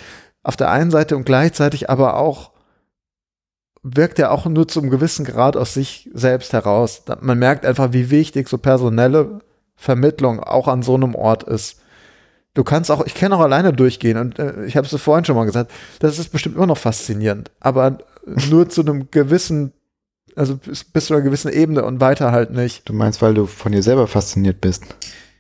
auf der einen Seite und gleichzeitig aber auch wirkt er auch nur zum gewissen Grad aus sich selbst heraus. Man merkt einfach, wie wichtig so personelle Vermittlung auch an so einem Ort ist. Du kannst auch, ich kann auch alleine durchgehen und äh, ich habe es vorhin schon mal gesagt, das ist bestimmt immer noch faszinierend, aber nur zu einem gewissen, also bis, bis zu einer gewissen Ebene und weiter halt nicht. Du meinst, weil du von dir selber fasziniert bist.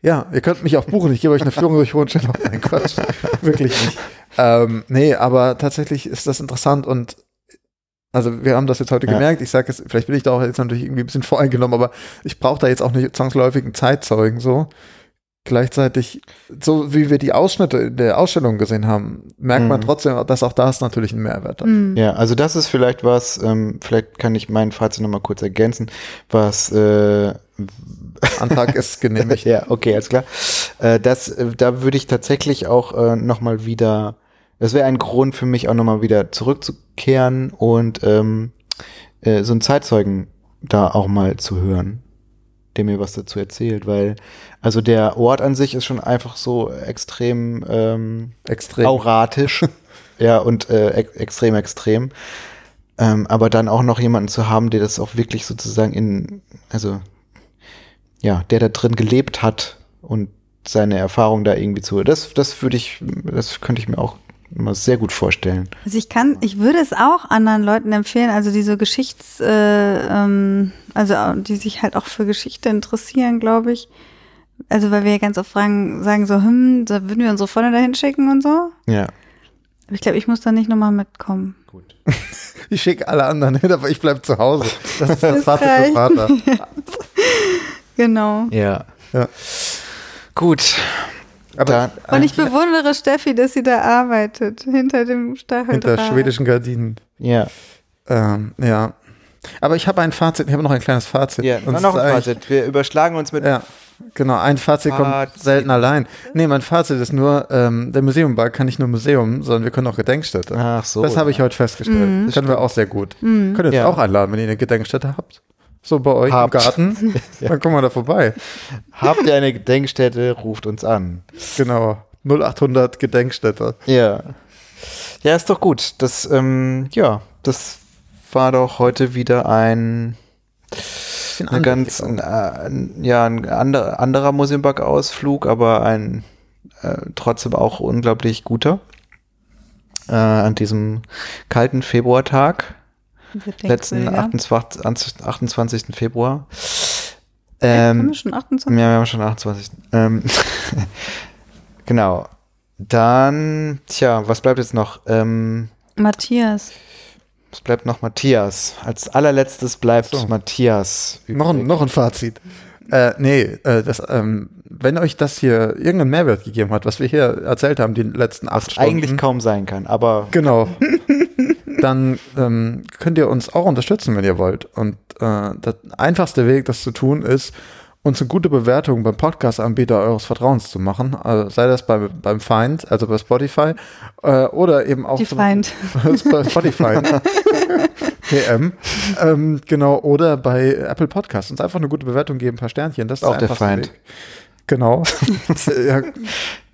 Ja, ihr könnt mich auch buchen. Ich gebe euch eine Führung durch Hohenschönhausen. [laughs] Nein, Quatsch. Wirklich nicht. Ähm, nee, aber tatsächlich ist das interessant und also wir haben das jetzt heute Ja. gemerkt. Ich sage es, vielleicht bin ich da auch jetzt natürlich irgendwie ein bisschen voreingenommen, aber ich brauche da jetzt auch nicht zwangsläufig einen Zeitzeugen so. Gleichzeitig, so wie wir die Ausschnitte in der Ausstellung gesehen haben, merkt man Mhm. trotzdem, dass auch das natürlich einen Mehrwert hat. Mhm. Ja, also das ist vielleicht was, ähm, vielleicht kann ich mein Fazit nochmal kurz ergänzen, was äh, [laughs] Antrag ist genehmigt. [laughs] ja, okay, alles klar. Äh, das, äh, da würde ich tatsächlich auch äh, nochmal wieder, das wäre ein Grund für mich auch nochmal wieder zurückzukehren und ähm, äh, so einen Zeitzeugen da auch mal zu hören, der mir was dazu erzählt, weil also der Ort an sich ist schon einfach so extrem ähm, Extrem. auratisch, [laughs] ja, und äh, ex extrem, extrem. Ähm, aber dann auch noch jemanden zu haben, der das auch wirklich sozusagen in, also, ja, der da drin gelebt hat und seine Erfahrung da irgendwie zu. Das, das würde ich, das könnte ich mir auch immer sehr gut vorstellen. Also ich kann, ich würde es auch anderen Leuten empfehlen, also diese Geschichts, äh, ähm, also die sich halt auch für Geschichte interessieren, glaube ich. Also weil wir ja ganz oft fragen, sagen so, hm, da würden wir unsere Freunde dahin schicken und so. Ja. Aber ich glaube, ich muss da nicht nochmal mitkommen. Gut. [laughs] Ich schicke alle anderen hin, aber ich bleibe zu Hause. Das ist das Das Vater für. Vater. [laughs] Genau. Ja. Ja. Gut. Aber Und ich bewundere Steffi, dass sie da arbeitet, hinter dem Stacheldraht. hinter schwedischen Gardinen. Ja. Ähm, ja. Aber ich habe ein Fazit, ich habe noch ein kleines Fazit. Ja, Und noch ein Fazit. Wir überschlagen uns mit Ja, genau. Ein Fazit kommt Fazit. selten allein. Nee, mein Fazit ist nur, ähm, der Museumbar kann nicht nur Museum, sondern wir können auch Gedenkstätte. Ach so. das habe ich heute festgestellt. Mhm. Können wir auch sehr gut. Könnt ihr uns Ja. auch einladen, wenn ihr eine Gedenkstätte habt. So bei euch Habt. im Garten. Dann kommen wir da vorbei. Habt ihr eine Gedenkstätte, ruft uns an. Genau. 0800 Gedenkstätte. Ja. Ja, ist doch gut. Das, ähm, ja, das war doch heute wieder ein, ein ganz, ein, äh, ein, ja, ein ander, anderer Museumberg-Ausflug, aber ein äh, trotzdem auch unglaublich guter. Äh, an diesem kalten Februartag, letzten 28, 28. Februar. Ähm, Ähm, schon 28? ja, wir haben schon 28. Ähm, [laughs] genau. Dann, tja, was bleibt jetzt noch? Ähm, Matthias. es bleibt noch Matthias. Als allerletztes bleibt So. Matthias. Noch ein, übrig. noch ein Fazit. Äh, nee, äh, das, ähm, wenn euch das hier irgendeinen Mehrwert gegeben hat, was wir hier erzählt haben, die letzten acht Stunden. Eigentlich kaum sein kann, aber Genau. [laughs] Dann ähm, könnt ihr uns auch unterstützen, wenn ihr wollt. Und äh, der einfachste Weg, das zu tun, ist, uns eine gute Bewertung beim Podcast-Anbieter eures Vertrauens zu machen. Also sei das bei, beim Feind, also bei Spotify, äh, oder eben auch Die zum- Feind. [laughs] bei Spotify. PM. Ähm, genau, oder bei Apple Podcasts. Uns einfach eine gute Bewertung geben, ein paar Sternchen. Das ist Auch der einfachste Feind. Weg. Genau. [laughs] ja,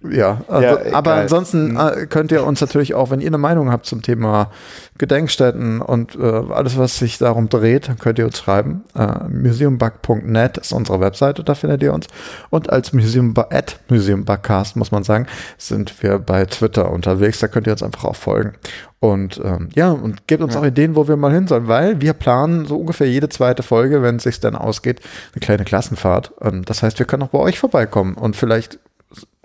ja, also, Ja, aber ansonsten äh, könnt ihr uns natürlich auch, wenn ihr eine Meinung habt zum Thema Gedenkstätten und äh, alles, was sich darum dreht, dann könnt ihr uns schreiben. Äh, museumbug.net ist unsere Webseite, da findet ihr uns. Und als Museumbug, at Museumbugcast, muss man sagen, sind wir bei Twitter unterwegs. Da könnt ihr uns einfach auch folgen. Und ähm, ja, und gebt uns auch Ideen, wo wir mal hin sollen, weil wir planen so ungefähr jede zweite Folge, wenn es sich dann ausgeht, eine kleine Klassenfahrt. Ähm, das heißt, wir können auch bei euch vorbeikommen und vielleicht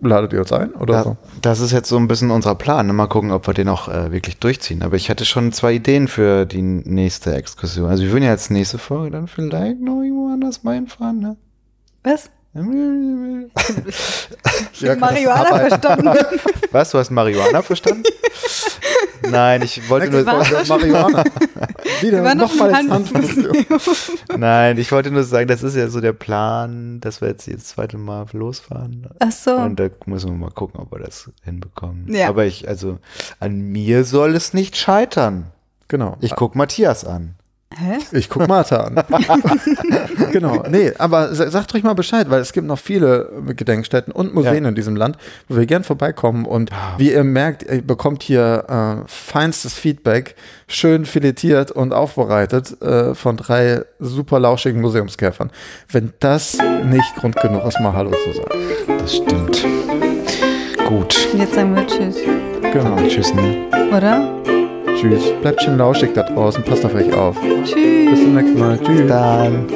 ladet ihr uns ein oder da, so. das ist jetzt so ein bisschen unser Plan. Mal gucken, ob wir den auch äh, wirklich durchziehen. Aber ich hatte schon zwei Ideen für die nächste Exkursion. Also wir würden ja jetzt nächste Folge dann vielleicht noch irgendwo anders mal hinfahren, ne? Was? Ich Ja, hab Marihuana aber- verstanden. [laughs] Was, du hast Marihuana verstanden? Nein, ich wollte nur? Marihuana. [laughs] Wieder nochmal nein, ich wollte nur sagen, das ist ja so der Plan, dass wir jetzt das zweite Mal losfahren. Ach so. Und da müssen wir mal gucken, ob wir das hinbekommen. Ja. Aber ich, also, an mir soll es nicht scheitern. Genau. Ich guck Matthias an. Hä? Ich guck Martha an. [laughs] genau. Nee, aber sa- sagt euch mal Bescheid, weil es gibt noch viele äh, Gedenkstätten und Museen Ja. in diesem Land, wo wir gern vorbeikommen. Und wie ihr merkt, ihr bekommt hier äh, feinstes Feedback, schön filetiert und aufbereitet äh, von drei super lauschigen Museumskäfern. Wenn das nicht Grund genug ist, mal Hallo zu sagen. Das stimmt. Gut. Jetzt sagen wir Tschüss. Genau. Tschüss, ne? Oder? Tschüss. Bleibt schön lauschig da draußen. Passt auf euch auf. Bis Tschüss. zum nächsten Mal. Tschüss. Dann.